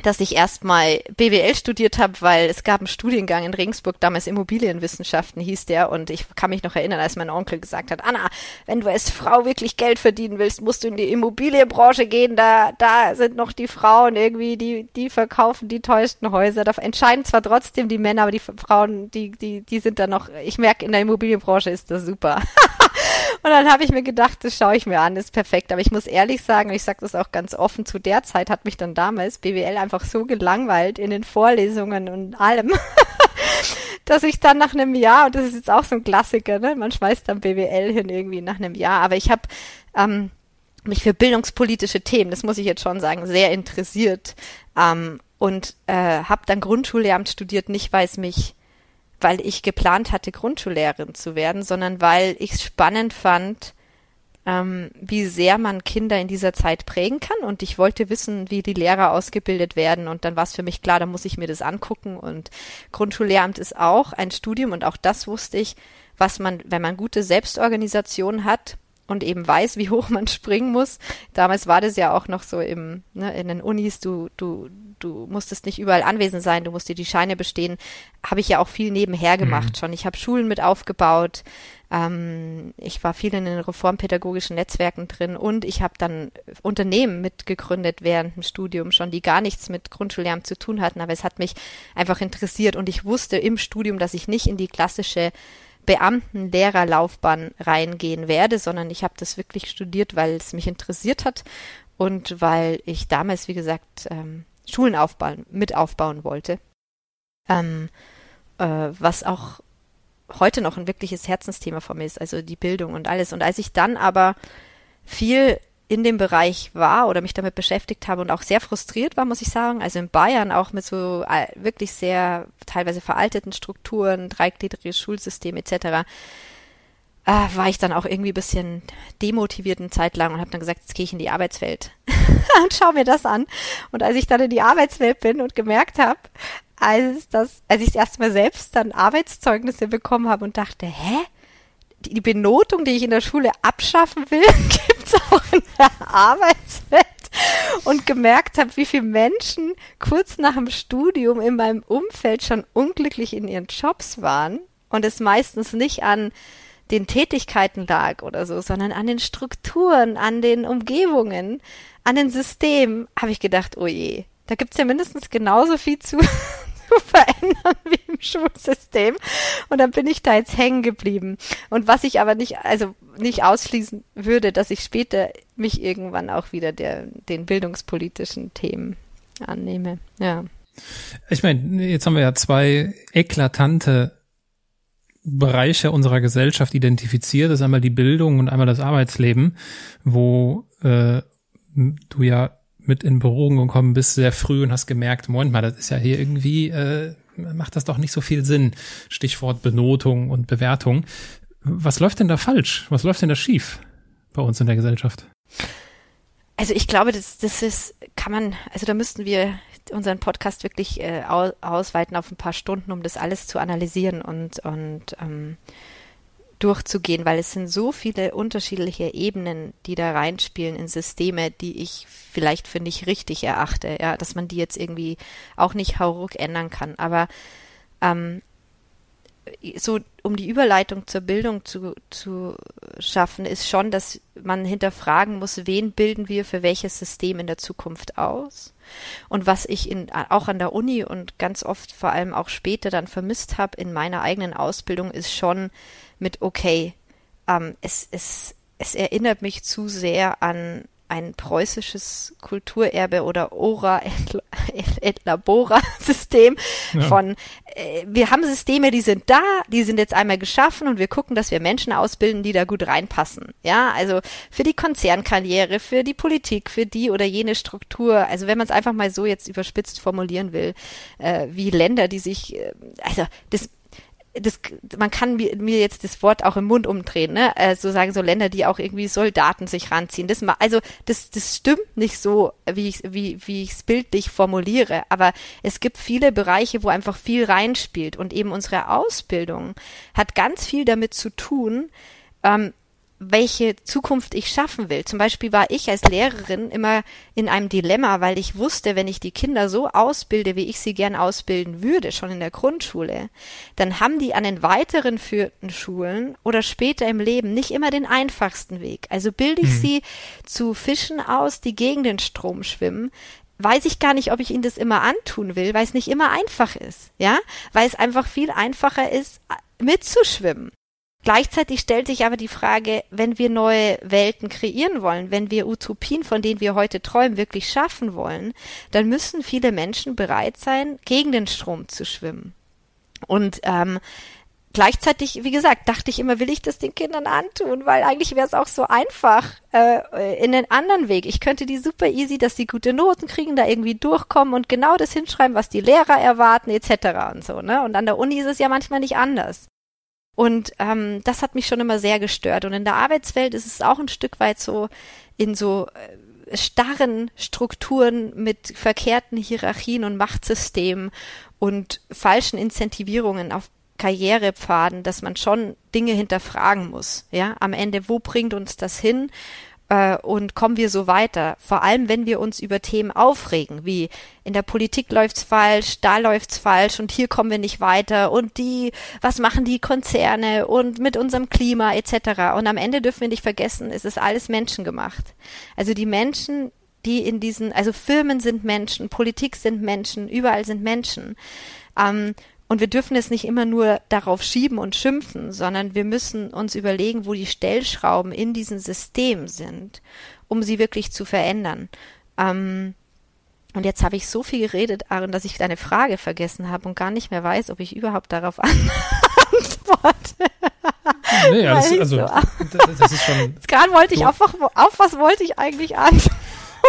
dass ich erstmal BWL studiert habe, weil es gab einen Studiengang in Regensburg, damals Immobilienwissenschaften hieß der. Und ich kann mich noch erinnern, als mein Onkel gesagt hat, Anna, wenn du als Frau wirklich Geld verdienen willst, musst du in die Immobilienbranche gehen, da, da sind noch die Frauen irgendwie, die, die verkaufen die teuersten Häuser, da entscheiden zwar trotzdem die Männer, aber die Frauen, die, die, die sind da noch, ich merke, in der Immobilienbranche ist das super. Und dann habe ich mir gedacht, das schaue ich mir an, ist perfekt. Aber ich muss ehrlich sagen, ich sage das auch ganz offen, zu der Zeit hat mich dann damals BWL einfach so gelangweilt in den Vorlesungen und allem, dass ich dann nach einem Jahr, und das ist jetzt auch so ein Klassiker, ne, man schmeißt dann BWL hin irgendwie nach einem Jahr, aber ich habe ähm, mich für bildungspolitische Themen, das muss ich jetzt schon sagen, sehr interessiert ähm, und äh, habe dann Grundschullehramt studiert, nicht weil es mich weil ich geplant hatte, Grundschullehrerin zu werden, sondern weil ich es spannend fand, ähm, wie sehr man Kinder in dieser Zeit prägen kann. Und ich wollte wissen, wie die Lehrer ausgebildet werden. Und dann war es für mich klar, da muss ich mir das angucken. Und Grundschullehramt ist auch ein Studium. Und auch das wusste ich, was man, wenn man gute Selbstorganisation hat, und eben weiß, wie hoch man springen muss. Damals war das ja auch noch so im, ne, in den Unis, du, du, du musstest nicht überall anwesend sein, du musst dir die Scheine bestehen. Habe ich ja auch viel nebenher gemacht mhm. schon. Ich habe Schulen mit aufgebaut, ähm, ich war viel in den reformpädagogischen Netzwerken drin und ich habe dann Unternehmen mitgegründet während dem Studium schon, die gar nichts mit Grundschullehramt zu tun hatten, aber es hat mich einfach interessiert und ich wusste im Studium, dass ich nicht in die klassische Beamten-Lehrerlaufbahn reingehen werde, sondern ich habe das wirklich studiert, weil es mich interessiert hat und weil ich damals, wie gesagt, ähm, Schulen aufbauen, mit aufbauen wollte. Ähm, äh, was auch heute noch ein wirkliches Herzensthema von mir ist, also die Bildung und alles. Und als ich dann aber viel in dem Bereich war oder mich damit beschäftigt habe und auch sehr frustriert war, muss ich sagen. Also in Bayern auch mit so äh, wirklich sehr teilweise veralteten Strukturen, dreigliedriges Schulsystem etc. Äh, war ich dann auch irgendwie bisschen demotiviert eine Zeit lang und habe dann gesagt, jetzt gehe ich in die Arbeitswelt und schau mir das an. Und als ich dann in die Arbeitswelt bin und gemerkt habe, als das, als ich das erste Mal selbst dann Arbeitszeugnisse bekommen habe und dachte, hä? die Benotung, die ich in der Schule abschaffen will, gibt's auch in der Arbeitswelt. und gemerkt habe, wie viele Menschen kurz nach dem Studium in meinem Umfeld schon unglücklich in ihren Jobs waren und es meistens nicht an den Tätigkeiten lag oder so, sondern an den Strukturen, an den Umgebungen, an den Systemen, habe ich gedacht, oh je, da gibt's ja mindestens genauso viel zu, zu verändern wie im Schulsystem. Und dann bin ich da jetzt hängen geblieben. Und was ich aber nicht, also nicht ausschließen würde, dass ich später mich irgendwann auch wieder der, den bildungspolitischen Themen annehme. Ja. Ich meine, jetzt haben wir ja zwei eklatante Bereiche unserer Gesellschaft identifiziert. Das ist einmal die Bildung und einmal das Arbeitsleben, wo äh, du ja mit in Berührung gekommen bist sehr früh und hast gemerkt, Moment mal, das ist ja hier irgendwie, äh, macht das doch nicht so viel Sinn. Stichwort Benotung und Bewertung. Was läuft denn da falsch? Was läuft denn da schief bei uns in der Gesellschaft? Also ich glaube, das, das ist, kann man, also da müssten wir unseren Podcast wirklich äh, ausweiten auf ein paar Stunden, um das alles zu analysieren und, und ähm, durchzugehen, weil es sind so viele unterschiedliche Ebenen, die da reinspielen in Systeme, die ich vielleicht für nicht richtig erachte, ja, dass man die jetzt irgendwie auch nicht hauruck ändern kann. Aber ähm, so um die Überleitung zur Bildung zu, zu schaffen, ist schon, dass man hinterfragen muss, wen bilden wir für welches System in der Zukunft aus? Und was ich in, auch an der Uni und ganz oft vor allem auch später dann vermisst habe in meiner eigenen Ausbildung, ist schon mit, okay, ähm, es, es, es erinnert mich zu sehr an ein preußisches Kulturerbe oder Ora et, Labora System ja. von äh, wir haben Systeme, die sind da, die sind jetzt einmal geschaffen und wir gucken, dass wir Menschen ausbilden, die da gut reinpassen. Ja, also für die Konzernkarriere, für die Politik, für die oder jene Struktur. Also wenn man es einfach mal so jetzt überspitzt formulieren will, äh, wie Länder, die sich, äh, also das das, man kann mir, mir jetzt das Wort auch im Mund umdrehen, ne? Also sagen so Länder, die auch irgendwie Soldaten sich ranziehen. Das, also das, das stimmt nicht so, wie ich wie wie ich es bildlich formuliere. Aber es gibt viele Bereiche, wo einfach viel reinspielt und eben unsere Ausbildung hat ganz viel damit zu tun, ähm, welche Zukunft ich schaffen will. Zum Beispiel war ich als Lehrerin immer in einem Dilemma, weil ich wusste, wenn ich die Kinder so ausbilde, wie ich sie gern ausbilden würde, schon in der Grundschule, dann haben die an den weiteren führten Schulen oder später im Leben nicht immer den einfachsten Weg. Also bilde ich mhm. sie zu Fischen aus, die gegen den Strom schwimmen, weiß ich gar nicht, ob ich ihnen das immer antun will, weil es nicht immer einfach ist, ja, weil es einfach viel einfacher ist, mitzuschwimmen. Gleichzeitig stellt sich aber die Frage, wenn wir neue Welten kreieren wollen, wenn wir Utopien, von denen wir heute träumen, wirklich schaffen wollen, dann müssen viele Menschen bereit sein, gegen den Strom zu schwimmen. Und ähm, gleichzeitig, wie gesagt, dachte ich immer, will ich das den Kindern antun, weil eigentlich wäre es auch so einfach äh, in den anderen Weg. Ich könnte die super easy, dass sie gute Noten kriegen, da irgendwie durchkommen und genau das hinschreiben, was die Lehrer erwarten, etc. und so. Ne? Und an der Uni ist es ja manchmal nicht anders. Und ähm, das hat mich schon immer sehr gestört. Und in der Arbeitswelt ist es auch ein Stück weit so in so äh, starren Strukturen mit verkehrten Hierarchien und Machtsystemen und falschen Incentivierungen auf Karrierepfaden, dass man schon Dinge hinterfragen muss. Ja, am Ende, wo bringt uns das hin? Äh, und kommen wir so weiter. Vor allem, wenn wir uns über Themen aufregen, wie in der Politik läuft's falsch, da läuft's falsch und hier kommen wir nicht weiter und die, was machen die Konzerne und mit unserem Klima etc. Und am Ende dürfen wir nicht vergessen, es ist alles menschengemacht. Also die Menschen, die in diesen, also Firmen sind Menschen, Politik sind Menschen, überall sind Menschen. Ähm, und wir dürfen es nicht immer nur darauf schieben und schimpfen, sondern wir müssen uns überlegen, wo die Stellschrauben in diesem System sind, um sie wirklich zu verändern. Ähm, und jetzt habe ich so viel geredet, Aaron, dass ich deine Frage vergessen habe und gar nicht mehr weiß, ob ich überhaupt darauf antworte. Nee, alles, also, so. das ist schon. Gerade wollte ich auf, auf was wollte ich eigentlich antworten?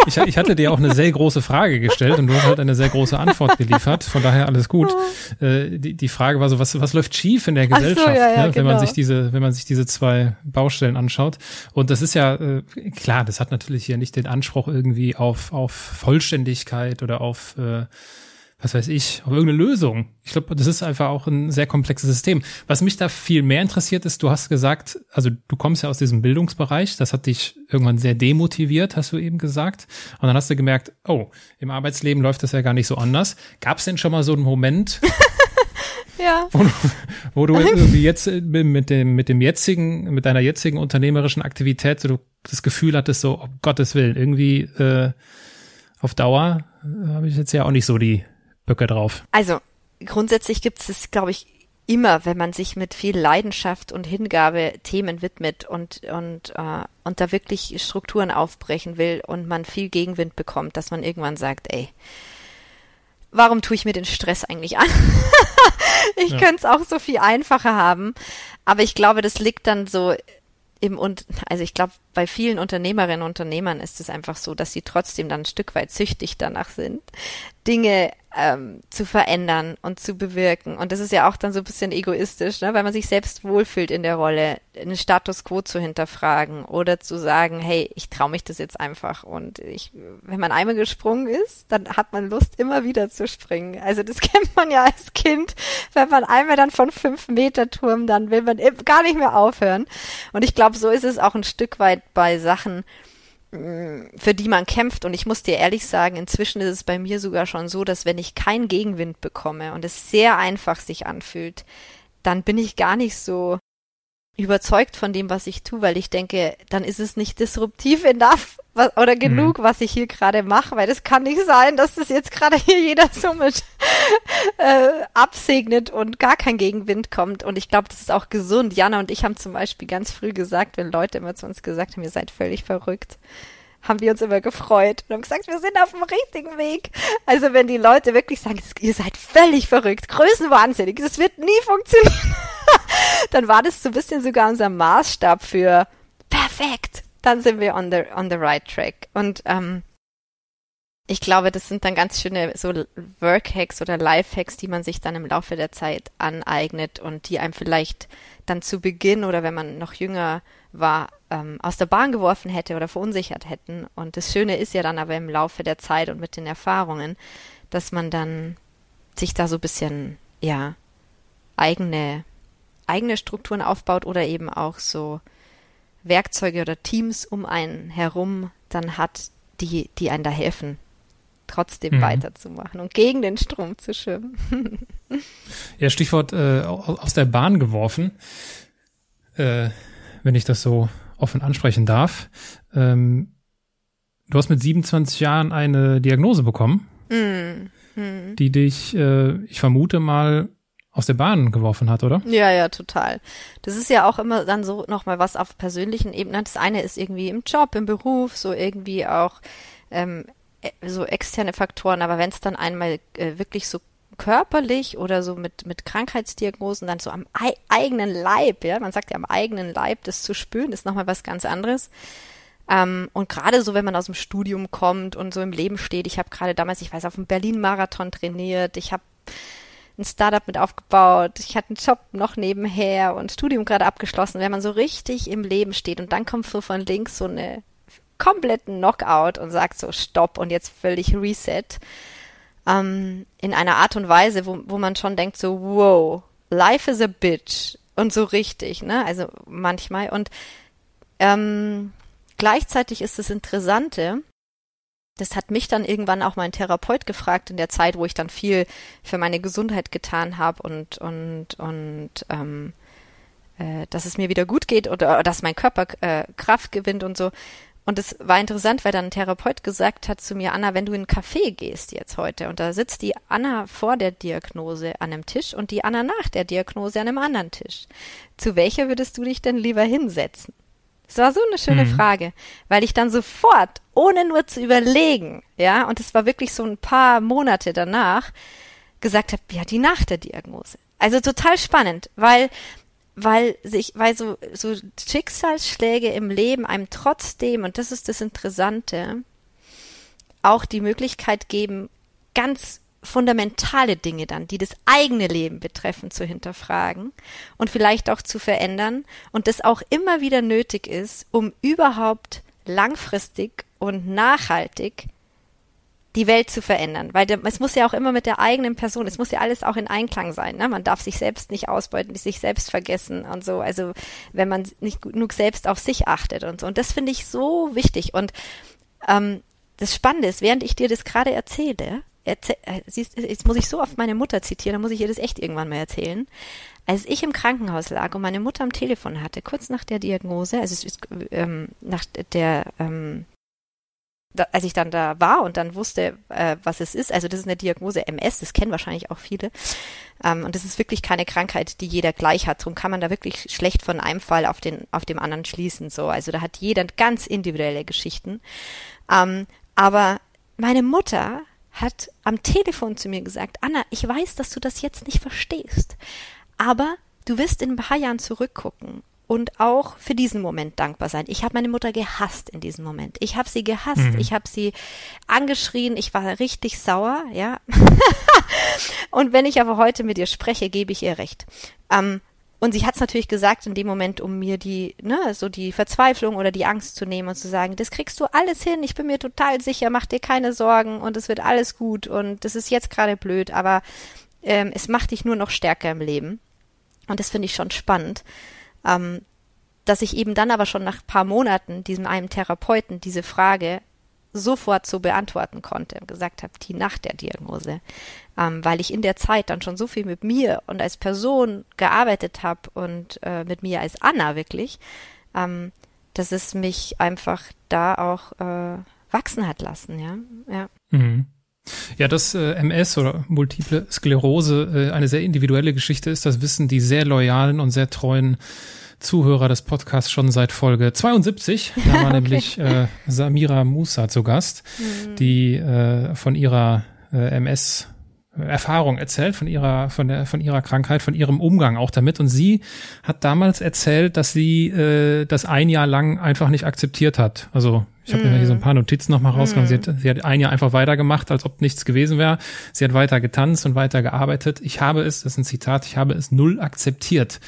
Ich, ich, hatte dir auch eine sehr große Frage gestellt und du hast halt eine sehr große Antwort geliefert. Von daher alles gut. Äh, die, die Frage war so, was, was läuft schief in der Gesellschaft, so, ja, ja, ne, wenn genau. man sich diese, wenn man sich diese zwei Baustellen anschaut. Und das ist ja äh, klar, das hat natürlich hier nicht den Anspruch irgendwie auf, auf Vollständigkeit oder auf äh, was weiß ich, auf irgendeine Lösung. Ich glaube, das ist einfach auch ein sehr komplexes System. Was mich da viel mehr interessiert ist, du hast gesagt, also du kommst ja aus diesem Bildungsbereich, das hat dich irgendwann sehr demotiviert, hast du eben gesagt. Und dann hast du gemerkt, oh, im Arbeitsleben läuft das ja gar nicht so anders. Gab es denn schon mal so einen Moment, ja. wo, du, wo du irgendwie jetzt mit dem, mit dem jetzigen, mit deiner jetzigen unternehmerischen Aktivität so du das Gefühl hattest, so, um Gottes Willen, irgendwie äh, auf Dauer äh, habe ich jetzt ja auch nicht so die Böcke drauf. Also grundsätzlich gibt es, glaube ich, immer, wenn man sich mit viel Leidenschaft und Hingabe Themen widmet und und äh, und da wirklich Strukturen aufbrechen will und man viel Gegenwind bekommt, dass man irgendwann sagt, ey, warum tue ich mir den Stress eigentlich an? ich ja. könnte es auch so viel einfacher haben, aber ich glaube, das liegt dann so im und also ich glaube, bei vielen Unternehmerinnen und Unternehmern ist es einfach so, dass sie trotzdem dann ein Stück weit süchtig danach sind, Dinge ähm, zu verändern und zu bewirken. Und das ist ja auch dann so ein bisschen egoistisch, ne? weil man sich selbst wohlfühlt in der Rolle, einen Status quo zu hinterfragen oder zu sagen, hey, ich traue mich das jetzt einfach. Und ich, wenn man einmal gesprungen ist, dann hat man Lust, immer wieder zu springen. Also das kennt man ja als Kind. Wenn man einmal dann von fünf Meter Turm, dann will man gar nicht mehr aufhören. Und ich glaube, so ist es auch ein Stück weit bei Sachen, für die man kämpft. Und ich muss dir ehrlich sagen, inzwischen ist es bei mir sogar schon so, dass wenn ich keinen Gegenwind bekomme und es sehr einfach sich anfühlt, dann bin ich gar nicht so überzeugt von dem, was ich tue, weil ich denke, dann ist es nicht disruptiv enough was, oder mhm. genug, mhm. was ich hier gerade mache, weil das kann nicht sein, dass das jetzt gerade hier jeder so mit äh, absegnet und gar kein Gegenwind kommt. Und ich glaube, das ist auch gesund. Jana und ich haben zum Beispiel ganz früh gesagt, wenn Leute immer zu uns gesagt haben, ihr seid völlig verrückt, haben wir uns immer gefreut und haben gesagt, wir sind auf dem richtigen Weg. Also wenn die Leute wirklich sagen, ihr seid völlig verrückt, größenwahnsinnig, das wird nie funktionieren, dann war das so ein bisschen sogar unser Maßstab für perfekt. Dann sind wir on the, on the right track. Und ähm, ich glaube, das sind dann ganz schöne so Workhacks oder Lifehacks, die man sich dann im Laufe der Zeit aneignet und die einem vielleicht dann zu Beginn oder wenn man noch jünger war, ähm, aus der Bahn geworfen hätte oder verunsichert hätten. Und das Schöne ist ja dann aber im Laufe der Zeit und mit den Erfahrungen, dass man dann sich da so ein bisschen, ja, eigene, eigene Strukturen aufbaut oder eben auch so Werkzeuge oder Teams um einen herum dann hat, die, die einen da helfen, trotzdem mhm. weiterzumachen und gegen den Strom zu schwimmen. ja, Stichwort äh, aus der Bahn geworfen, äh, wenn ich das so offen ansprechen darf. Ähm, du hast mit 27 Jahren eine Diagnose bekommen, mhm. Die dich, äh, ich vermute mal, aus der Bahn geworfen hat, oder? Ja, ja, total. Das ist ja auch immer dann so nochmal was auf persönlichen Ebenen. Das eine ist irgendwie im Job, im Beruf, so irgendwie auch ähm, äh, so externe Faktoren, aber wenn es dann einmal äh, wirklich so körperlich oder so mit, mit Krankheitsdiagnosen dann so am ei eigenen Leib, ja, man sagt ja am eigenen Leib, das zu spüren, ist nochmal was ganz anderes. Ähm, und gerade so, wenn man aus dem Studium kommt und so im Leben steht, ich habe gerade damals, ich weiß, auf dem Berlin-Marathon trainiert, ich habe ein Startup mit aufgebaut, ich hatte einen Job noch nebenher und Studium gerade abgeschlossen, wenn man so richtig im Leben steht und dann kommt so von links so eine kompletten Knockout und sagt so Stopp und jetzt völlig Reset. Ähm, in einer Art und Weise, wo, wo man schon denkt so, wow, life is a bitch. Und so richtig, ne? Also manchmal. Und ähm, gleichzeitig ist das Interessante, das hat mich dann irgendwann auch mein Therapeut gefragt in der Zeit, wo ich dann viel für meine Gesundheit getan habe und und und ähm, äh, dass es mir wieder gut geht oder dass mein Körper äh, Kraft gewinnt und so. Und es war interessant, weil dann ein Therapeut gesagt hat zu mir, Anna, wenn du in einen Café gehst jetzt heute und da sitzt die Anna vor der Diagnose an einem Tisch und die Anna nach der Diagnose an einem anderen Tisch. Zu welcher würdest du dich denn lieber hinsetzen? Es war so eine schöne mhm. Frage, weil ich dann sofort, ohne nur zu überlegen, ja, und es war wirklich so ein paar Monate danach, gesagt habe, ja, die nach der Diagnose. Also total spannend, weil weil sich, weil so, so Schicksalsschläge im Leben einem trotzdem, und das ist das Interessante, auch die Möglichkeit geben, ganz fundamentale Dinge dann, die das eigene Leben betreffen, zu hinterfragen und vielleicht auch zu verändern und das auch immer wieder nötig ist, um überhaupt langfristig und nachhaltig die Welt zu verändern, weil es muss ja auch immer mit der eigenen Person, es muss ja alles auch in Einklang sein. Ne? Man darf sich selbst nicht ausbeuten, sich selbst vergessen und so. Also wenn man nicht genug selbst auf sich achtet und so. Und das finde ich so wichtig. Und ähm, das Spannende ist, während ich dir das gerade erzähle, erzähl, äh, siehst, jetzt muss ich so oft meine Mutter zitieren, dann muss ich ihr das echt irgendwann mal erzählen. Als ich im Krankenhaus lag und meine Mutter am Telefon hatte, kurz nach der Diagnose, also es ist ähm, nach der ähm, da, als ich dann da war und dann wusste, äh, was es ist, also das ist eine Diagnose MS, das kennen wahrscheinlich auch viele. Ähm, und das ist wirklich keine Krankheit, die jeder gleich hat. Darum kann man da wirklich schlecht von einem Fall auf den, auf dem anderen schließen. So, also da hat jeder ganz individuelle Geschichten. Ähm, aber meine Mutter hat am Telefon zu mir gesagt, Anna, ich weiß, dass du das jetzt nicht verstehst, aber du wirst in ein paar Jahren zurückgucken und auch für diesen Moment dankbar sein. Ich habe meine Mutter gehasst in diesem Moment. Ich habe sie gehasst, mhm. ich habe sie angeschrien, ich war richtig sauer, ja. und wenn ich aber heute mit ihr spreche, gebe ich ihr recht. Ähm, und sie hat es natürlich gesagt in dem Moment, um mir die, ne, so die Verzweiflung oder die Angst zu nehmen und zu sagen, das kriegst du alles hin, ich bin mir total sicher, mach dir keine Sorgen und es wird alles gut und das ist jetzt gerade blöd, aber ähm, es macht dich nur noch stärker im Leben. Und das finde ich schon spannend ähm, dass ich eben dann aber schon nach paar Monaten diesem einen Therapeuten diese Frage sofort so beantworten konnte und gesagt habe, die nach der Diagnose, ähm, weil ich in der Zeit dann schon so viel mit mir und als Person gearbeitet habe und äh, mit mir als Anna wirklich, ähm, dass es mich einfach da auch äh, wachsen hat lassen, ja, ja. Mhm. Ja, dass äh, MS oder multiple Sklerose äh, eine sehr individuelle Geschichte ist, das wissen die sehr loyalen und sehr treuen Zuhörer des Podcasts schon seit Folge 72. Da war okay. nämlich äh, Samira Musa zu Gast, mhm. die äh, von ihrer äh, MS Erfahrung erzählt von ihrer von der von ihrer Krankheit, von ihrem Umgang auch damit und sie hat damals erzählt, dass sie äh, das ein Jahr lang einfach nicht akzeptiert hat. Also ich habe mm. mir hier so ein paar Notizen nochmal rausgenommen. Mm. Sie, hat, sie hat ein Jahr einfach weitergemacht, als ob nichts gewesen wäre. Sie hat weiter getanzt und weiter gearbeitet. Ich habe es, das ist ein Zitat, ich habe es null akzeptiert.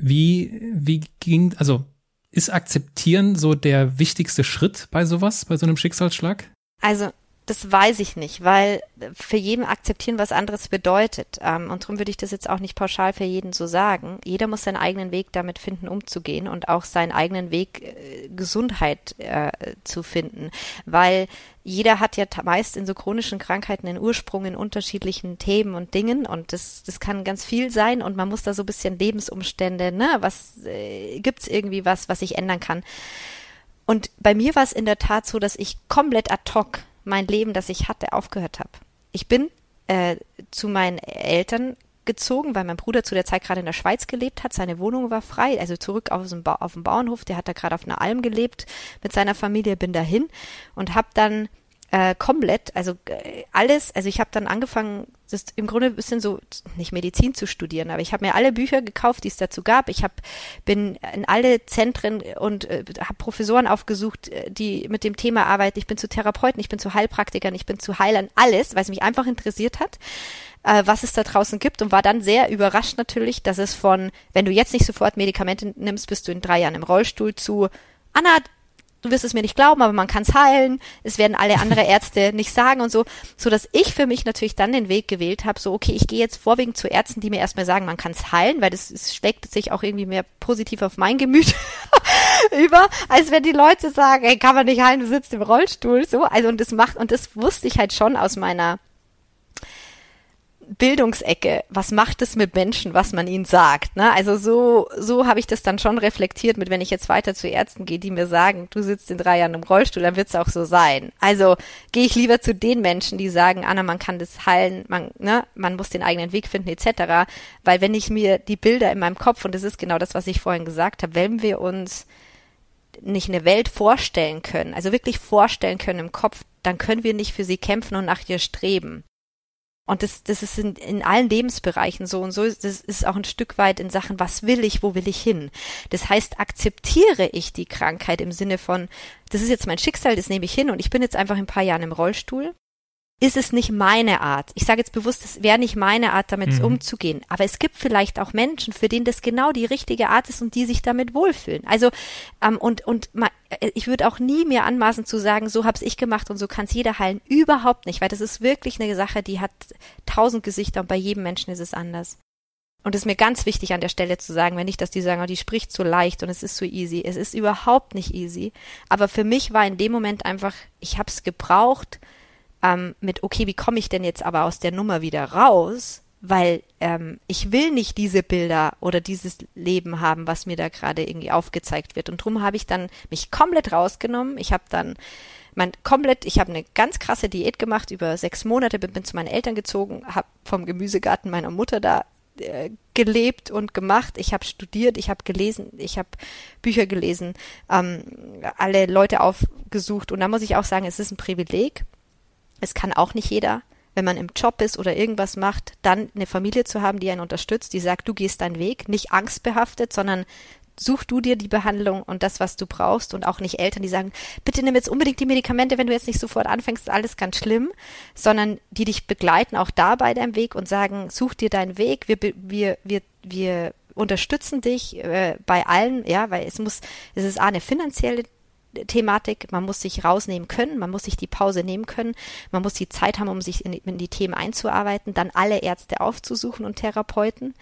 Wie, wie ging, also ist akzeptieren so der wichtigste Schritt bei sowas, bei so einem Schicksalsschlag? Also das weiß ich nicht, weil für jeden akzeptieren was anderes bedeutet. Ähm, und darum würde ich das jetzt auch nicht pauschal für jeden so sagen. Jeder muss seinen eigenen Weg damit finden, umzugehen und auch seinen eigenen Weg, äh, Gesundheit äh, zu finden. Weil jeder hat ja meist in so chronischen Krankheiten den Ursprung in unterschiedlichen Themen und Dingen und das, das kann ganz viel sein und man muss da so ein bisschen Lebensumstände, ne, was äh, gibt's irgendwie was, was ich ändern kann. Und bei mir war es in der Tat so, dass ich komplett ad hoc mein Leben, das ich hatte, aufgehört habe. Ich bin äh, zu meinen Eltern gezogen, weil mein Bruder zu der Zeit gerade in der Schweiz gelebt hat. Seine Wohnung war frei, also zurück auf dem, ba auf dem Bauernhof. Der hat da gerade auf einer Alm gelebt mit seiner Familie. Bin dahin und habe dann äh, komplett, also äh, alles, also ich habe dann angefangen, das im Grunde ein bisschen so, nicht Medizin zu studieren, aber ich habe mir alle Bücher gekauft, die es dazu gab. Ich hab, bin in alle Zentren und äh, habe Professoren aufgesucht, äh, die mit dem Thema arbeiten. Ich bin zu Therapeuten, ich bin zu Heilpraktikern, ich bin zu Heilern, alles, weil es mich einfach interessiert hat äh, was es da draußen gibt und war dann sehr überrascht natürlich, dass es von, wenn du jetzt nicht sofort Medikamente nimmst, bist du in drei Jahren im Rollstuhl zu, Anna, du wirst es mir nicht glauben, aber man kann es heilen. Es werden alle andere Ärzte nicht sagen und so, so dass ich für mich natürlich dann den Weg gewählt habe, so okay, ich gehe jetzt vorwiegend zu Ärzten, die mir erstmal sagen, man kann es heilen, weil das, das schlägt sich auch irgendwie mehr positiv auf mein Gemüt über, als wenn die Leute sagen, ey, kann man nicht heilen, du sitzt im Rollstuhl, so, also und das macht und das wusste ich halt schon aus meiner Bildungsecke, was macht es mit Menschen, was man ihnen sagt? Ne? Also so, so habe ich das dann schon reflektiert mit, wenn ich jetzt weiter zu Ärzten gehe, die mir sagen, du sitzt in drei Jahren im Rollstuhl, dann wird es auch so sein. Also gehe ich lieber zu den Menschen, die sagen, Anna, man kann das heilen, man, ne, man muss den eigenen Weg finden, etc. Weil wenn ich mir die Bilder in meinem Kopf, und das ist genau das, was ich vorhin gesagt habe, wenn wir uns nicht eine Welt vorstellen können, also wirklich vorstellen können im Kopf, dann können wir nicht für sie kämpfen und nach ihr streben. Und das, das ist in, in allen Lebensbereichen so und so. Das ist auch ein Stück weit in Sachen, was will ich, wo will ich hin? Das heißt, akzeptiere ich die Krankheit im Sinne von, das ist jetzt mein Schicksal, das nehme ich hin und ich bin jetzt einfach in ein paar Jahren im Rollstuhl. Ist es nicht meine Art. Ich sage jetzt bewusst, es wäre nicht meine Art, damit mhm. umzugehen. Aber es gibt vielleicht auch Menschen, für denen das genau die richtige Art ist und die sich damit wohlfühlen. Also ähm, und und äh, ich würde auch nie mir anmaßen zu sagen, so hab's ich gemacht und so kann's jeder heilen. Überhaupt nicht, weil das ist wirklich eine Sache, die hat tausend Gesichter und bei jedem Menschen ist es anders. Und es ist mir ganz wichtig an der Stelle zu sagen, wenn nicht, dass die sagen, oh, die spricht so leicht und es ist so easy. Es ist überhaupt nicht easy. Aber für mich war in dem Moment einfach, ich habe es gebraucht ähm, mit, okay, wie komme ich denn jetzt aber aus der Nummer wieder raus? Weil ähm, ich will nicht diese Bilder oder dieses Leben haben, was mir da gerade irgendwie aufgezeigt wird. Und drum habe ich dann mich komplett rausgenommen. Ich habe dann mein komplett, ich habe eine ganz krasse Diät gemacht über sechs Monate, bin, bin zu meinen Eltern gezogen, habe vom Gemüsegarten meiner Mutter da äh, gelebt und gemacht. Ich habe studiert, ich habe gelesen, ich habe Bücher gelesen, ähm, alle Leute aufgesucht. Und da muss ich auch sagen, es ist ein Privileg. Es kann auch nicht jeder, wenn man im Job ist oder irgendwas macht, dann eine Familie zu haben, die einen unterstützt, die sagt, du gehst deinen Weg, nicht angstbehaftet, sondern such du dir die Behandlung und das, was du brauchst. Und auch nicht Eltern, die sagen, bitte nimm jetzt unbedingt die Medikamente, wenn du jetzt nicht sofort anfängst, ist alles ganz schlimm, sondern die dich begleiten auch da bei deinem Weg und sagen, such dir deinen Weg, wir, wir, wir, wir unterstützen dich äh, bei allen, ja, weil es muss, es ist A, eine finanzielle Thematik, man muss sich rausnehmen können, man muss sich die Pause nehmen können, man muss die Zeit haben, um sich in, in die Themen einzuarbeiten, dann alle Ärzte aufzusuchen und Therapeuten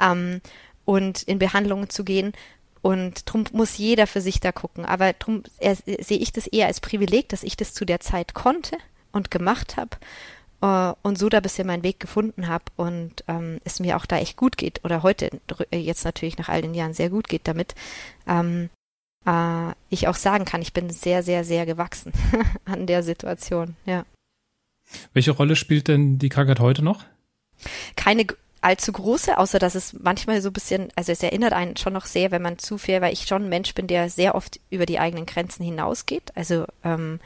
ähm, und in Behandlungen zu gehen und drum muss jeder für sich da gucken. Aber drum äh, sehe ich das eher als Privileg, dass ich das zu der Zeit konnte und gemacht habe äh, und so da bisher meinen Weg gefunden habe und ähm, es mir auch da echt gut geht oder heute äh, jetzt natürlich nach all den Jahren sehr gut geht damit. Ähm, äh, ich auch sagen kann, ich bin sehr, sehr, sehr gewachsen an der Situation, ja. Welche Rolle spielt denn die Krankheit heute noch? Keine allzu große, außer dass es manchmal so ein bisschen, also es erinnert einen schon noch sehr, wenn man zu viel, weil ich schon ein Mensch bin, der sehr oft über die eigenen Grenzen hinausgeht. Also ähm,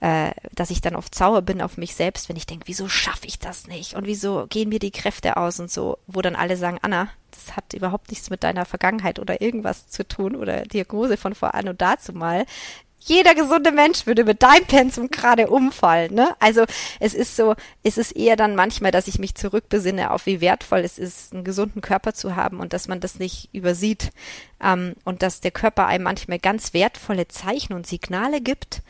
äh, dass ich dann oft sauer bin auf mich selbst, wenn ich denke, wieso schaffe ich das nicht und wieso gehen mir die Kräfte aus und so, wo dann alle sagen, Anna, das hat überhaupt nichts mit deiner Vergangenheit oder irgendwas zu tun oder Diagnose von vor an und dazu mal jeder gesunde Mensch würde mit deinem Pensum gerade umfallen. Ne? Also es ist so, es ist eher dann manchmal, dass ich mich zurückbesinne auf wie wertvoll es ist, einen gesunden Körper zu haben und dass man das nicht übersieht ähm, und dass der Körper einem manchmal ganz wertvolle Zeichen und Signale gibt,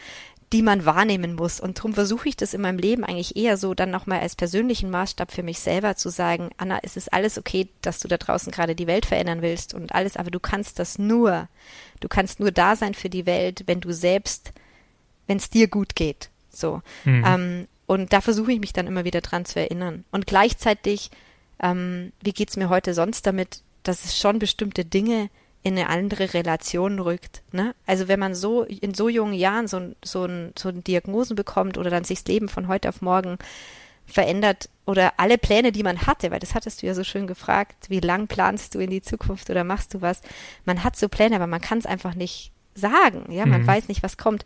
die man wahrnehmen muss. Und darum versuche ich das in meinem Leben eigentlich eher so dann nochmal als persönlichen Maßstab für mich selber zu sagen, Anna, es ist alles okay, dass du da draußen gerade die Welt verändern willst und alles, aber du kannst das nur, Du kannst nur da sein für die Welt, wenn du selbst, wenn es dir gut geht. So. Mhm. Ähm, und da versuche ich mich dann immer wieder dran zu erinnern. Und gleichzeitig, ähm, wie geht's mir heute sonst damit, dass es schon bestimmte Dinge in eine andere Relation rückt. Ne? Also wenn man so in so jungen Jahren so, so, ein, so ein Diagnosen bekommt oder dann sich das Leben von heute auf morgen verändert oder alle Pläne, die man hatte, weil das hattest du ja so schön gefragt, wie lang planst du in die Zukunft oder machst du was? Man hat so Pläne, aber man kann es einfach nicht sagen, ja, man mhm. weiß nicht, was kommt.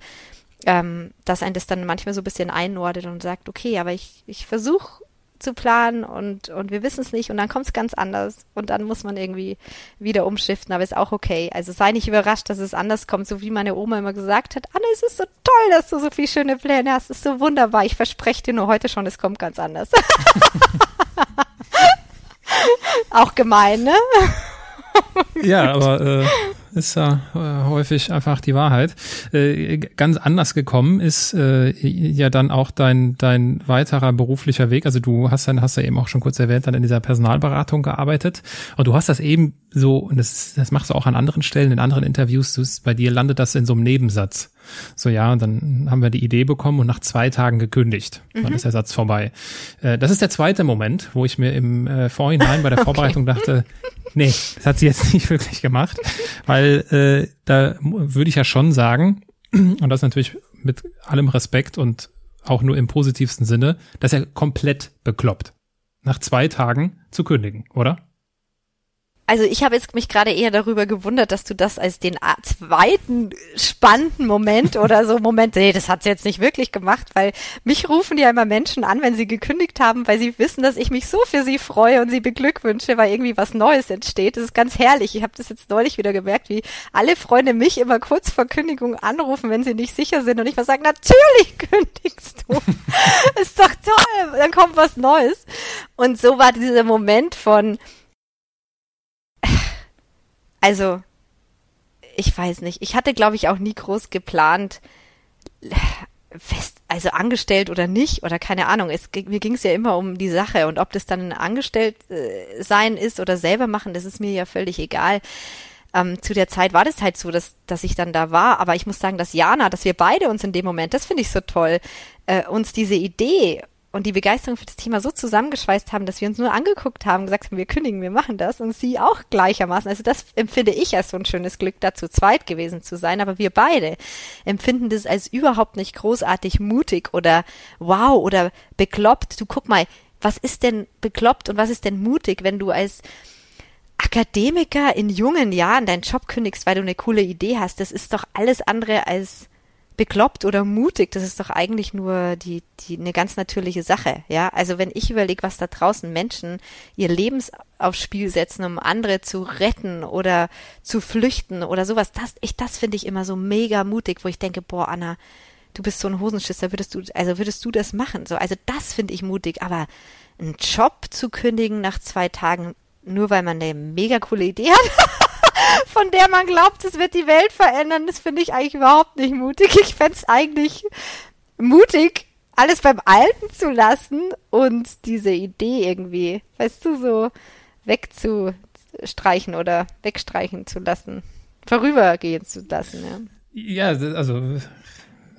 Ähm, dass ein das dann manchmal so ein bisschen einordnet und sagt, okay, aber ich, ich versuche zu planen und, und wir wissen es nicht und dann kommt es ganz anders und dann muss man irgendwie wieder umschiften, aber ist auch okay. Also sei nicht überrascht, dass es anders kommt, so wie meine Oma immer gesagt hat, Anne, es ist so toll, dass du so viele schöne Pläne hast, es ist so wunderbar, ich verspreche dir nur heute schon, es kommt ganz anders. auch gemein, ne? ja, aber äh, ist ja äh, häufig einfach die Wahrheit. Äh, ganz anders gekommen ist äh, ja dann auch dein dein weiterer beruflicher Weg. Also du hast dann hast ja eben auch schon kurz erwähnt, dann in dieser Personalberatung gearbeitet und du hast das eben so und das das machst du auch an anderen Stellen in anderen Interviews. Du, bei dir landet das in so einem Nebensatz. So ja, und dann haben wir die Idee bekommen und nach zwei Tagen gekündigt. Dann mhm. ist der Satz vorbei. Äh, das ist der zweite Moment, wo ich mir im äh, Vorhinein bei der Vorbereitung okay. dachte, nee, das hat sie jetzt nicht wirklich gemacht, weil äh, da würde ich ja schon sagen, und das natürlich mit allem Respekt und auch nur im positivsten Sinne, dass er komplett bekloppt. Nach zwei Tagen zu kündigen, oder? Also ich habe jetzt mich gerade eher darüber gewundert, dass du das als den zweiten spannenden Moment oder so Moment, nee, das hat sie jetzt nicht wirklich gemacht, weil mich rufen ja immer Menschen an, wenn sie gekündigt haben, weil sie wissen, dass ich mich so für sie freue und sie beglückwünsche, weil irgendwie was Neues entsteht. Das ist ganz herrlich. Ich habe das jetzt neulich wieder gemerkt, wie alle Freunde mich immer kurz vor Kündigung anrufen, wenn sie nicht sicher sind und ich mal sagen, natürlich kündigst du. ist doch toll, dann kommt was Neues. Und so war dieser Moment von also, ich weiß nicht. Ich hatte, glaube ich, auch nie groß geplant, fest, also angestellt oder nicht oder keine Ahnung. Es, mir ging es ja immer um die Sache und ob das dann angestellt äh, sein ist oder selber machen, das ist mir ja völlig egal. Ähm, zu der Zeit war das halt so, dass, dass ich dann da war. Aber ich muss sagen, dass Jana, dass wir beide uns in dem Moment, das finde ich so toll, äh, uns diese Idee und die Begeisterung für das Thema so zusammengeschweißt haben, dass wir uns nur angeguckt haben, gesagt haben, wir kündigen, wir machen das und sie auch gleichermaßen. Also das empfinde ich als so ein schönes Glück, da zu zweit gewesen zu sein, aber wir beide empfinden das als überhaupt nicht großartig mutig oder wow oder bekloppt. Du guck mal, was ist denn bekloppt und was ist denn mutig, wenn du als Akademiker in jungen Jahren deinen Job kündigst, weil du eine coole Idee hast. Das ist doch alles andere als bekloppt oder mutig, das ist doch eigentlich nur die, die, eine ganz natürliche Sache, ja. Also wenn ich überlege, was da draußen Menschen ihr Lebens aufs Spiel setzen, um andere zu retten oder zu flüchten oder sowas, das, ich, das finde ich immer so mega mutig, wo ich denke, boah, Anna, du bist so ein Hosenschisser, würdest du, also würdest du das machen? So, also das finde ich mutig, aber einen Job zu kündigen nach zwei Tagen, nur weil man eine mega coole Idee hat. von der man glaubt, es wird die Welt verändern, das finde ich eigentlich überhaupt nicht mutig. Ich fände es eigentlich mutig, alles beim Alten zu lassen und diese Idee irgendwie, weißt du, so wegzustreichen oder wegstreichen zu lassen, vorübergehen zu lassen. Ja, ja also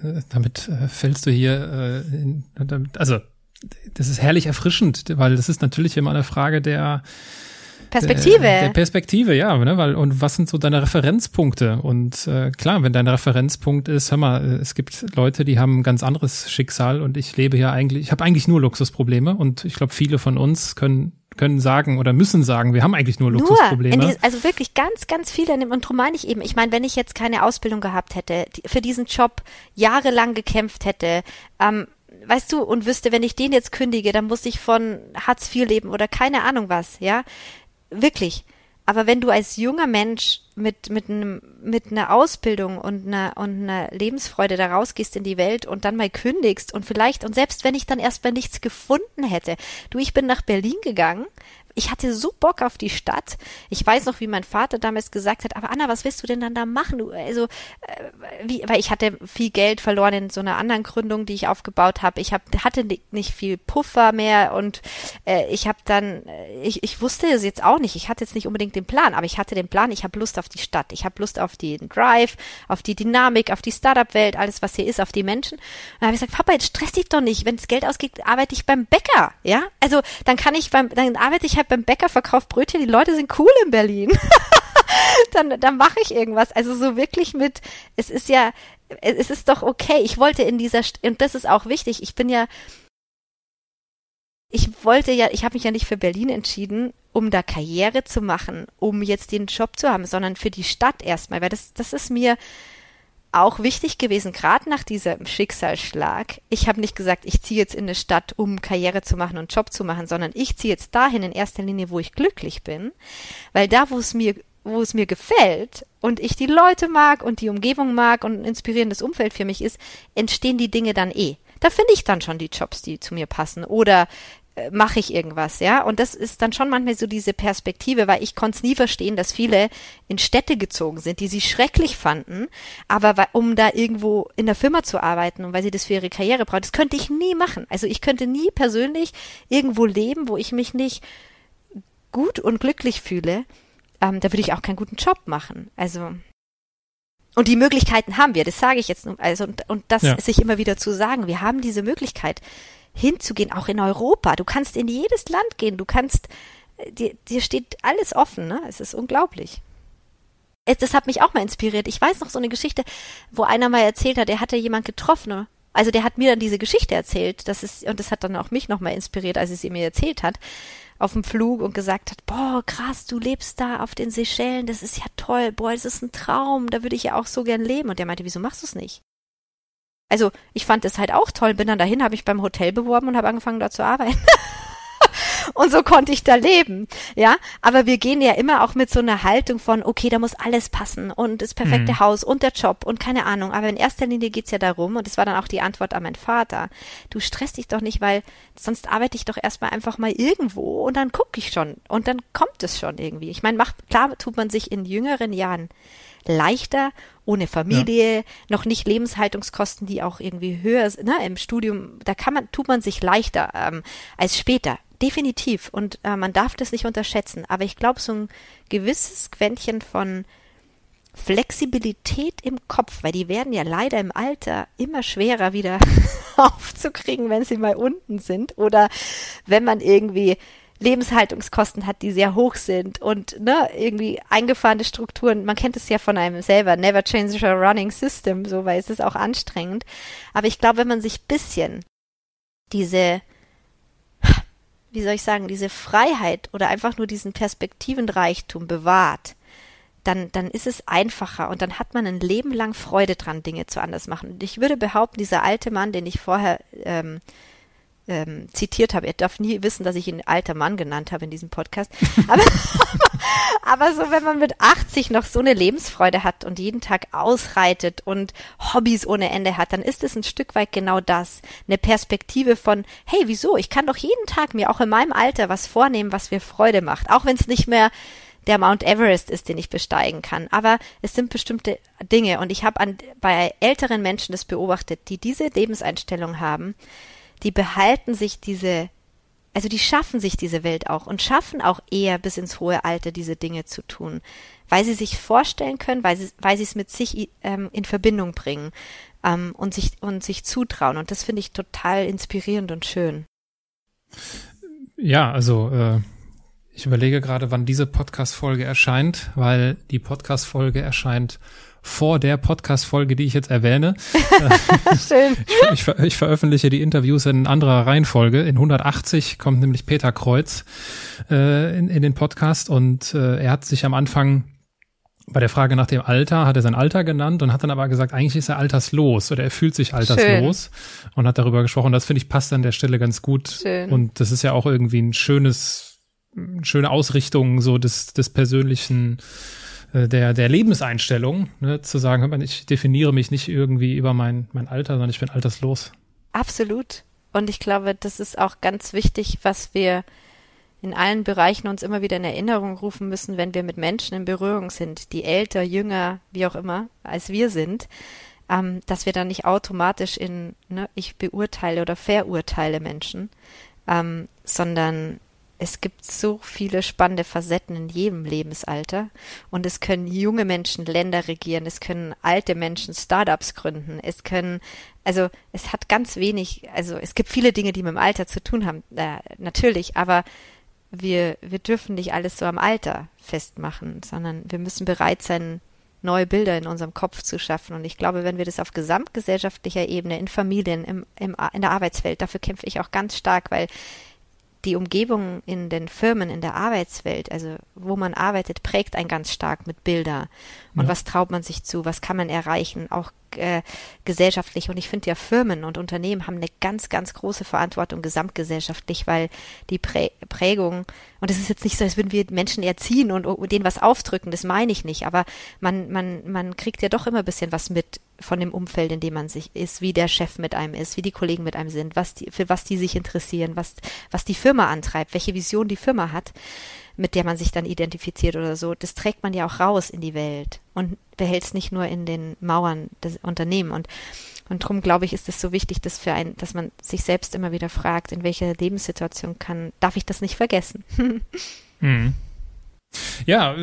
äh, damit äh, fällst du hier, äh, also das ist herrlich erfrischend, weil das ist natürlich immer eine Frage der Perspektive. Der, der Perspektive, ja, ne? Weil, und was sind so deine Referenzpunkte? Und äh, klar, wenn dein Referenzpunkt ist, hör mal, äh, es gibt Leute, die haben ein ganz anderes Schicksal und ich lebe hier eigentlich, ich habe eigentlich nur Luxusprobleme und ich glaube, viele von uns können können sagen oder müssen sagen, wir haben eigentlich nur Luxusprobleme. Nur, also wirklich ganz, ganz viele. Und darum meine ich eben, ich meine, wenn ich jetzt keine Ausbildung gehabt hätte, die, für diesen Job jahrelang gekämpft hätte, ähm, weißt du, und wüsste, wenn ich den jetzt kündige, dann muss ich von Hartz IV leben oder keine Ahnung was, ja wirklich. Aber wenn du als junger Mensch mit, mit, einem, mit einer Ausbildung und einer, und einer Lebensfreude da rausgehst in die Welt und dann mal kündigst und vielleicht, und selbst wenn ich dann erstmal nichts gefunden hätte, du, ich bin nach Berlin gegangen, ich hatte so Bock auf die Stadt. Ich weiß noch, wie mein Vater damals gesagt hat, aber Anna, was willst du denn dann da machen? Du, also, äh, wie, weil ich hatte viel Geld verloren in so einer anderen Gründung, die ich aufgebaut habe. Ich hab, hatte nicht viel Puffer mehr und äh, ich habe dann, äh, ich, ich wusste es jetzt auch nicht. Ich hatte jetzt nicht unbedingt den Plan, aber ich hatte den Plan, ich habe Lust auf die Stadt. Ich habe Lust auf den Drive, auf die Dynamik, auf die Startup-Welt, alles, was hier ist, auf die Menschen. Und dann habe ich gesagt, Papa, jetzt stress dich doch nicht. Wenn das Geld ausgeht, arbeite ich beim Bäcker, ja? Also, dann kann ich beim, dann arbeite ich halt beim Bäcker, verkauft Brötchen, die Leute sind cool in Berlin. dann dann mache ich irgendwas. Also so wirklich mit, es ist ja, es ist doch okay. Ich wollte in dieser, und das ist auch wichtig, ich bin ja, ich wollte ja, ich habe mich ja nicht für Berlin entschieden, um da Karriere zu machen, um jetzt den Job zu haben, sondern für die Stadt erstmal, weil das, das ist mir, auch wichtig gewesen, gerade nach diesem Schicksalsschlag. Ich habe nicht gesagt, ich ziehe jetzt in eine Stadt, um Karriere zu machen und Job zu machen, sondern ich ziehe jetzt dahin in erster Linie, wo ich glücklich bin, weil da, wo es mir wo es mir gefällt und ich die Leute mag und die Umgebung mag und ein inspirierendes Umfeld für mich ist, entstehen die Dinge dann eh. Da finde ich dann schon die Jobs, die zu mir passen. Oder mache ich irgendwas, ja? Und das ist dann schon manchmal so diese Perspektive, weil ich konnte es nie verstehen, dass viele in Städte gezogen sind, die sie schrecklich fanden, aber weil, um da irgendwo in der Firma zu arbeiten und weil sie das für ihre Karriere brauchen, das könnte ich nie machen. Also ich könnte nie persönlich irgendwo leben, wo ich mich nicht gut und glücklich fühle. Ähm, da würde ich auch keinen guten Job machen. Also und die Möglichkeiten haben wir, das sage ich jetzt. Also und, und das ja. sich immer wieder zu sagen, wir haben diese Möglichkeit hinzugehen, auch in Europa. Du kannst in jedes Land gehen, du kannst, äh, dir, dir steht alles offen, ne? Es ist unglaublich. Es, das hat mich auch mal inspiriert. Ich weiß noch so eine Geschichte, wo einer mal erzählt hat, er hatte jemand getroffen Also der hat mir dann diese Geschichte erzählt, das ist, und das hat dann auch mich nochmal inspiriert, als es sie mir erzählt hat, auf dem Flug und gesagt hat, boah, krass, du lebst da auf den Seychellen, das ist ja toll, boah, das ist ein Traum, da würde ich ja auch so gern leben. Und der meinte, wieso machst du es nicht? Also ich fand es halt auch toll, bin dann dahin, habe ich beim Hotel beworben und habe angefangen da zu arbeiten. und so konnte ich da leben. Ja, aber wir gehen ja immer auch mit so einer Haltung von, okay, da muss alles passen und das perfekte mhm. Haus und der Job und keine Ahnung. Aber in erster Linie geht's ja darum, und das war dann auch die Antwort an meinen Vater, du stresst dich doch nicht, weil sonst arbeite ich doch erstmal einfach mal irgendwo und dann gucke ich schon und dann kommt es schon irgendwie. Ich meine, macht, klar tut man sich in jüngeren Jahren leichter, ohne Familie, ja. noch nicht Lebenshaltungskosten, die auch irgendwie höher sind. Ne? Im Studium, da kann man, tut man sich leichter ähm, als später. Definitiv. Und äh, man darf das nicht unterschätzen. Aber ich glaube, so ein gewisses Quäntchen von Flexibilität im Kopf, weil die werden ja leider im Alter immer schwerer wieder aufzukriegen, wenn sie mal unten sind oder wenn man irgendwie Lebenshaltungskosten hat, die sehr hoch sind und ne, irgendwie eingefahrene Strukturen. Man kennt es ja von einem selber, never change a running system, so weil es ist auch anstrengend. Aber ich glaube, wenn man sich bisschen diese wie soll ich sagen, diese Freiheit oder einfach nur diesen Perspektivenreichtum bewahrt, dann, dann ist es einfacher und dann hat man ein Leben lang Freude dran, Dinge zu anders machen. Und ich würde behaupten, dieser alte Mann, den ich vorher ähm, ähm, zitiert habe. Er darf nie wissen, dass ich ihn alter Mann genannt habe in diesem Podcast. Aber, aber so, wenn man mit 80 noch so eine Lebensfreude hat und jeden Tag ausreitet und Hobbys ohne Ende hat, dann ist es ein Stück weit genau das. Eine Perspektive von, hey, wieso? Ich kann doch jeden Tag mir auch in meinem Alter was vornehmen, was mir Freude macht. Auch wenn es nicht mehr der Mount Everest ist, den ich besteigen kann. Aber es sind bestimmte Dinge und ich habe bei älteren Menschen das beobachtet, die diese Lebenseinstellung haben, die behalten sich diese, also die schaffen sich diese Welt auch und schaffen auch eher bis ins hohe Alter diese Dinge zu tun, weil sie sich vorstellen können, weil sie, weil sie es mit sich ähm, in Verbindung bringen ähm, und sich und sich zutrauen. Und das finde ich total inspirierend und schön. Ja, also äh, ich überlege gerade, wann diese Podcast-Folge erscheint, weil die Podcast-Folge erscheint vor der Podcast-Folge, die ich jetzt erwähne. Schön. Ich, ich, ich, veröffentliche die Interviews in anderer Reihenfolge. In 180 kommt nämlich Peter Kreuz äh, in, in den Podcast und äh, er hat sich am Anfang bei der Frage nach dem Alter hat er sein Alter genannt und hat dann aber gesagt, eigentlich ist er alterslos oder er fühlt sich alterslos Schön. und hat darüber gesprochen. Das finde ich passt an der Stelle ganz gut. Schön. Und das ist ja auch irgendwie ein schönes, schöne Ausrichtung so des, des persönlichen der, der Lebenseinstellung, ne, zu sagen, ich definiere mich nicht irgendwie über mein, mein Alter, sondern ich bin alterslos. Absolut. Und ich glaube, das ist auch ganz wichtig, was wir in allen Bereichen uns immer wieder in Erinnerung rufen müssen, wenn wir mit Menschen in Berührung sind, die älter, jünger, wie auch immer, als wir sind, ähm, dass wir dann nicht automatisch in, ne, ich beurteile oder verurteile Menschen, ähm, sondern es gibt so viele spannende Facetten in jedem Lebensalter. Und es können junge Menschen Länder regieren, es können alte Menschen Startups gründen, es können, also es hat ganz wenig, also es gibt viele Dinge, die mit dem Alter zu tun haben, äh, natürlich, aber wir, wir dürfen nicht alles so am Alter festmachen, sondern wir müssen bereit sein, neue Bilder in unserem Kopf zu schaffen. Und ich glaube, wenn wir das auf gesamtgesellschaftlicher Ebene, in Familien, im, im, in der Arbeitswelt, dafür kämpfe ich auch ganz stark, weil die Umgebung in den Firmen, in der Arbeitswelt, also wo man arbeitet, prägt einen ganz stark mit Bilder. Und ja. was traut man sich zu? Was kann man erreichen? Auch äh, gesellschaftlich. Und ich finde ja, Firmen und Unternehmen haben eine ganz, ganz große Verantwortung gesamtgesellschaftlich, weil die Prä Prägung, und es ist jetzt nicht so, als würden wir Menschen erziehen und, und denen was aufdrücken, das meine ich nicht, aber man, man, man kriegt ja doch immer ein bisschen was mit von dem Umfeld, in dem man sich ist, wie der Chef mit einem ist, wie die Kollegen mit einem sind, was die, für was die sich interessieren, was, was die Firma antreibt, welche Vision die Firma hat mit der man sich dann identifiziert oder so, das trägt man ja auch raus in die Welt und behält es nicht nur in den Mauern des Unternehmens. Und, und darum glaube ich, ist es so wichtig, dass für ein, dass man sich selbst immer wieder fragt, in welcher Lebenssituation kann, darf ich das nicht vergessen? hm. Ja,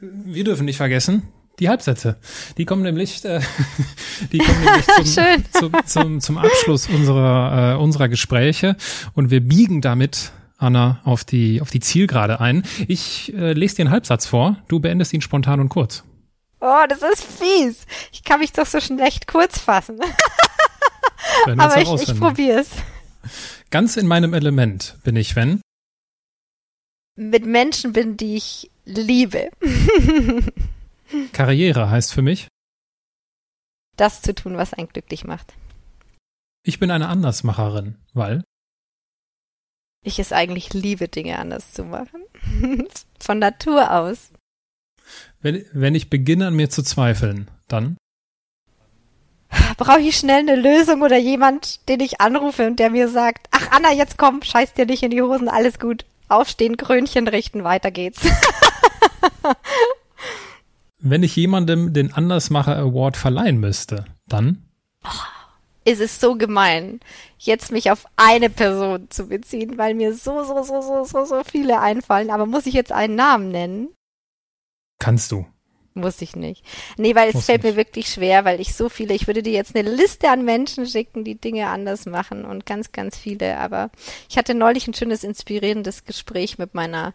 wir dürfen nicht vergessen, die Halbsätze. Die kommen nämlich, äh, die kommen nämlich zum, zum, zum, zum Abschluss unserer, äh, unserer Gespräche und wir biegen damit Anna, auf die, auf die Zielgerade ein. Ich äh, lese dir einen Halbsatz vor. Du beendest ihn spontan und kurz. Oh, das ist fies. Ich kann mich doch so schlecht kurz fassen. Aber ich, ich probiere es. Ganz in meinem Element bin ich, wenn? Mit Menschen bin, die ich liebe. Karriere heißt für mich? Das zu tun, was einen glücklich macht. Ich bin eine Andersmacherin, weil? Ich es eigentlich liebe, Dinge anders zu machen. Von Natur aus. Wenn, wenn ich beginne an mir zu zweifeln, dann? Brauche ich schnell eine Lösung oder jemand, den ich anrufe und der mir sagt, ach Anna, jetzt komm, scheiß dir nicht in die Hosen, alles gut. Aufstehen, Krönchen richten, weiter geht's. wenn ich jemandem den Andersmacher Award verleihen müsste, dann? Oh, ist es so gemein, jetzt mich auf eine Person zu beziehen, weil mir so, so, so, so, so, so viele einfallen. Aber muss ich jetzt einen Namen nennen? Kannst du. Muss ich nicht. Nee, weil es Muss fällt nicht. mir wirklich schwer, weil ich so viele, ich würde dir jetzt eine Liste an Menschen schicken, die Dinge anders machen und ganz, ganz viele. Aber ich hatte neulich ein schönes, inspirierendes Gespräch mit meiner,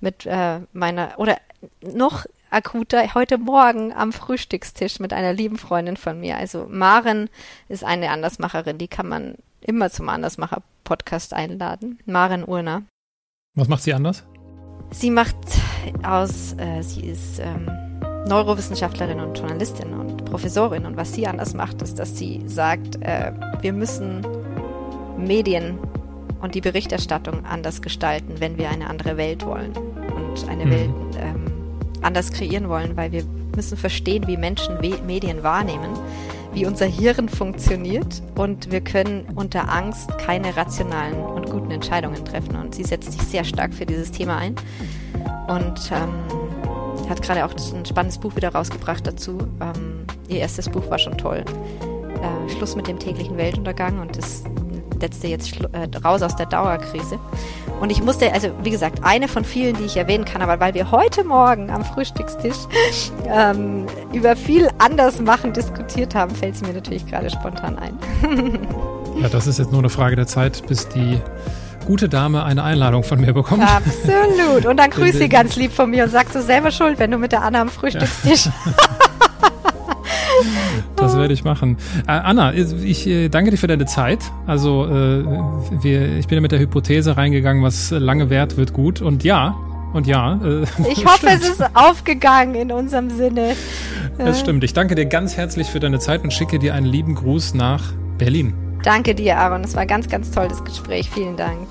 mit äh, meiner, oder noch akuter, heute Morgen am Frühstückstisch mit einer lieben Freundin von mir. Also Maren ist eine Andersmacherin, die kann man immer zum Andersmacher-Podcast einladen. Maren Urner. Was macht sie anders? Sie macht aus, äh, sie ist ähm, Neurowissenschaftlerin und Journalistin und Professorin. Und was sie anders macht, ist, dass sie sagt, äh, wir müssen Medien und die Berichterstattung anders gestalten, wenn wir eine andere Welt wollen und eine mhm. Welt ähm, anders kreieren wollen, weil wir müssen verstehen, wie Menschen Medien wahrnehmen, wie unser Hirn funktioniert und wir können unter Angst keine rationalen und guten Entscheidungen treffen. Und sie setzt sich sehr stark für dieses Thema ein und ähm, hat gerade auch ein spannendes Buch wieder rausgebracht dazu. Ähm, ihr erstes Buch war schon toll. Äh, Schluss mit dem täglichen Weltuntergang und das letzte jetzt äh, raus aus der Dauerkrise. Und ich musste, also wie gesagt, eine von vielen, die ich erwähnen kann, aber weil wir heute Morgen am Frühstückstisch ähm, über viel anders machen diskutiert haben, fällt es mir natürlich gerade spontan ein. ja, das ist jetzt nur eine Frage der Zeit, bis die gute Dame eine Einladung von mir bekommt. Absolut. Und dann grüß sie ganz lieb von mir und sagst du selber schuld, wenn du mit der Anna am Frühstückstisch. Ja. Das werde ich machen. Äh, Anna, ich äh, danke dir für deine Zeit. Also äh, wir, ich bin ja mit der Hypothese reingegangen, was lange währt, wird gut. Und ja, und ja. Äh, ich hoffe, es ist aufgegangen in unserem Sinne. Das stimmt. Ich danke dir ganz herzlich für deine Zeit und schicke dir einen lieben Gruß nach Berlin. Danke dir, Aaron. Es war ein ganz, ganz tolles Gespräch. Vielen Dank.